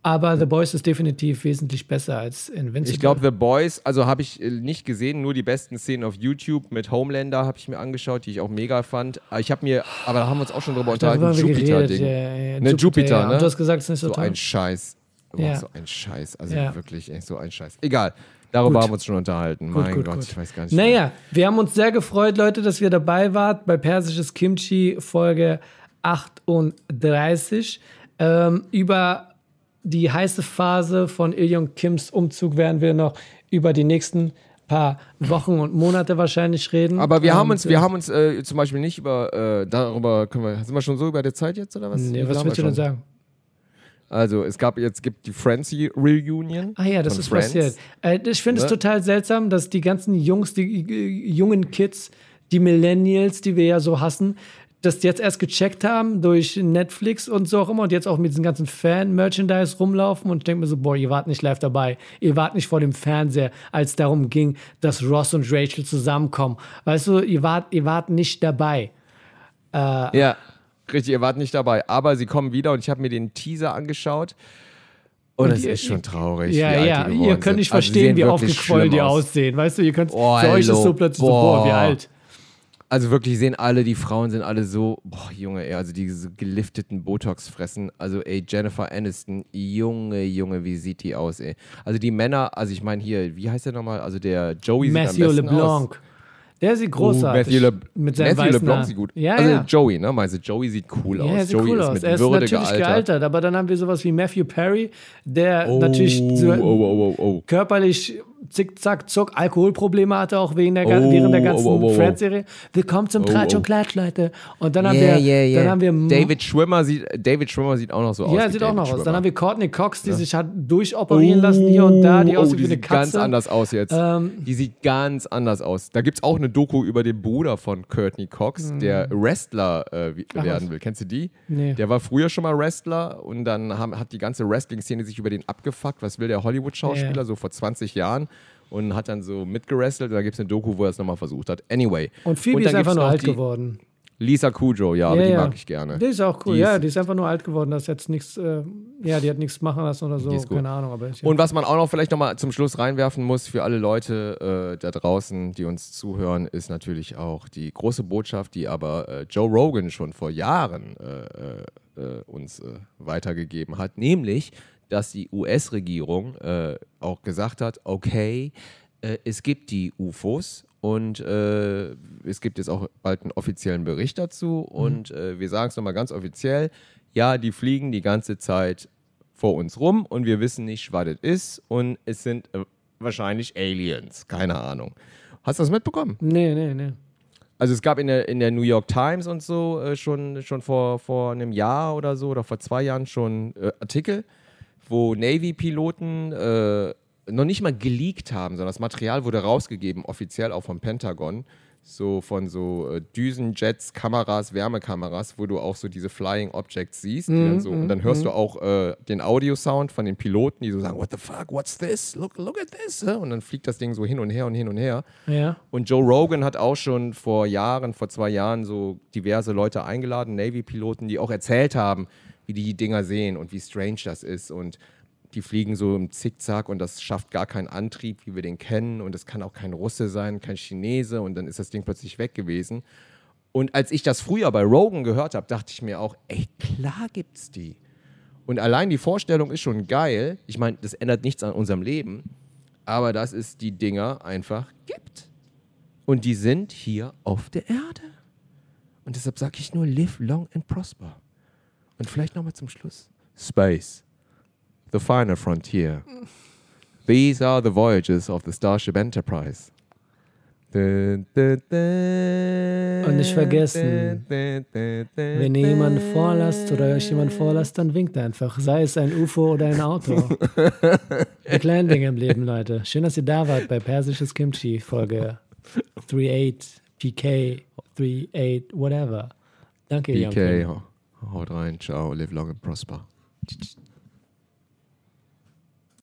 Aber The Boys ist definitiv wesentlich besser als Invincible. Ich glaube, The Boys, also habe ich äh, nicht gesehen, nur die besten Szenen auf YouTube mit Homelander habe ich mir angeschaut, die ich auch mega fand. Aber Ich habe mir, aber da haben wir uns auch schon drüber unterhalten. Jupiter-Ding. Ja, ja, Ne, Jupiter, ja. ne? Du hast gesagt, es ist nicht so, So toll. ein Scheiß. Ja. So ein Scheiß. Also wirklich, ey, so ein Scheiß. Egal. Darüber Gut. haben wir uns schon unterhalten. mein gut, Gott, gut. ich weiß gar nicht. mehr. Naja, wir haben uns sehr gefreut, Leute, dass wir dabei wart bei Persisches Kimchi Folge 38. Ähm, über die heiße Phase von Iljong Kims Umzug werden wir noch über die nächsten paar Wochen und Monate wahrscheinlich reden. Aber wir haben Und, uns, wir haben uns äh, zum Beispiel nicht über, äh, darüber können wir, sind wir schon so über der Zeit jetzt oder was? Nee, Wie was willst du denn sagen? Also es gab jetzt gibt die Friends Reunion. Ah ja, das ist Friends. passiert. Äh, ich finde es Ne? total seltsam, dass die ganzen Jungs, die äh, jungen Kids, die Millennials, die wir ja so hassen, das jetzt erst gecheckt haben durch Netflix und so auch immer und jetzt auch mit diesem ganzen Fan-Merchandise rumlaufen und ich denke mir so, boah, ihr wart nicht live dabei. Ihr wart nicht vor dem Fernseher, als darum ging, dass Ross und Rachel zusammenkommen. Weißt du, ihr wart, ihr wart nicht dabei. Ja, richtig, ihr wart nicht dabei. Aber sie kommen wieder und ich habe mir den Teaser angeschaut. Und, es ist schon traurig. Ja, ja, ihr könnt nicht. Also, verstehen, sehen wie aufgequollen die aus. aussehen. Weißt du, ihr könnt, Oh, für euch ist so plötzlich so, boah, wie Boah. alt. Also wirklich sehen alle, die Frauen sind alle so, boah, Junge, ey, also diese gelifteten Botox-Fressen. Also, ey, Jennifer Aniston, Junge, Junge, wie sieht die aus, ey. Also die Männer, also ich meine hier, wie heißt der nochmal? Also der Joey Matthew sieht am besten aus. LeBlanc. Der sieht großartig. Oh, Matthew, Le mit seinem Matthew LeBlanc sieht gut. Ja, also ja. Joey, ne? Meinst du, Joey sieht cool aus. er sieht Joey cool ist aus. mit Er ist Würde natürlich gealtert. gealtert, aber dann haben wir sowas wie Matthew Perry, der natürlich oh, so oh, oh, oh, oh. körperlich zick, zuck, Alkoholprobleme hatte, auch wegen der, Oh, während der oh, ganzen oh, oh, oh. Friends-Serie. Willkommen zum Oh, Tratsch oh. und Klatsch, Leute. Und dann haben Yeah, wir, yeah, yeah. dann haben wir David Schwimmer sieht, David Schwimmer sieht auch noch so aus. ja, sieht auch David noch aus. Dann Schwimmer. haben wir Courtney Cox, die sich hat durchoperieren lassen hier und da, die oh, aussieht die wie eine sieht Katze. ganz anders aus jetzt. Ähm, die sieht ganz anders aus. Da gibt es auch eine Doku über den Bruder von Courtney Cox, der Wrestler äh, Ach, werden was? will. Kennst du die? Nee. Der war früher schon mal Wrestler und dann haben, hat die ganze Wrestling-Szene sich über den abgefuckt. Was will der Hollywood-Schauspieler Ja. so vor 20 Jahren? Und hat dann so mitgerestelt. Da gibt es eine Doku, wo er es nochmal versucht hat. Anyway. und Phoebe dann ist einfach nur alt geworden. Lisa Kudrow, ja, aber Ja, die ja. mag ich gerne. Die ist auch cool, Die ja, ist- die ist einfach nur alt geworden, das ist jetzt nichts, äh, ja, die hat nichts machen lassen oder so, keine Ahnung, aber ich, Und was man auch noch vielleicht nochmal zum Schluss reinwerfen muss für alle Leute äh, da draußen, die uns zuhören, ist natürlich auch die große Botschaft, die aber äh, Joe Rogan schon vor Jahren äh, äh, äh, uns weitergegeben hat, nämlich, dass die US-Regierung äh, auch gesagt hat, okay, äh, es gibt die UFOs und äh, es gibt jetzt auch bald einen offiziellen Bericht dazu und äh, wir sagen es nochmal ganz offiziell, ja, die fliegen die ganze Zeit vor uns rum und wir wissen nicht, was das ist und es sind äh, wahrscheinlich Aliens, keine Ahnung. Hast du das mitbekommen? nee, nee, nee. Also es gab in der, in der New York Times und so äh, schon, schon vor, vor einem Jahr oder so oder vor zwei Jahren schon äh, Artikel, wo Navy-Piloten äh, noch nicht mal geleakt haben, sondern das Material wurde rausgegeben, offiziell auch vom Pentagon, so von so äh, Düsenjets, Kameras, Wärmekameras, wo du auch so diese Flying Objects siehst. die dann so, und dann hörst du auch äh, den Audiosound von den Piloten, die so sagen, what the fuck, what's this? Look, look at this. Und dann fliegt das Ding so hin und her und hin und her. Ja. Und Joe Rogan hat auch schon vor Jahren, vor zwei Jahren so diverse Leute eingeladen, Navy-Piloten, die auch erzählt haben, wie die Dinger sehen und wie strange das ist. Und die fliegen so im Zickzack und das schafft gar keinen Antrieb, wie wir den kennen. Und es kann auch kein Russe sein, kein Chinese. Und dann ist das Ding plötzlich weg gewesen. Und als ich das früher bei Rogan gehört habe, dachte ich mir auch, ey, klar gibt's die. Und allein die Vorstellung ist schon geil. Ich meine, das ändert nichts an unserem Leben. Aber dass es die Dinger einfach gibt. Und die sind hier auf der Erde. Und deshalb sage ich nur, live long and prosper. Und vielleicht nochmal zum Schluss. Space. The final frontier. These are the voyages of the Starship Enterprise. Und nicht vergessen, Wenn ihr jemanden vorlasst oder euch jemand vorlasst, dann winkt einfach. Sei es ein UFO oder ein Auto. Die kleinen Dinge im Leben, Leute. Schön, dass ihr da wart bei Persisches Kimchi, Folge 38, PK, 38, whatever. Danke. PK, haut rein, ciao, live long and prosper.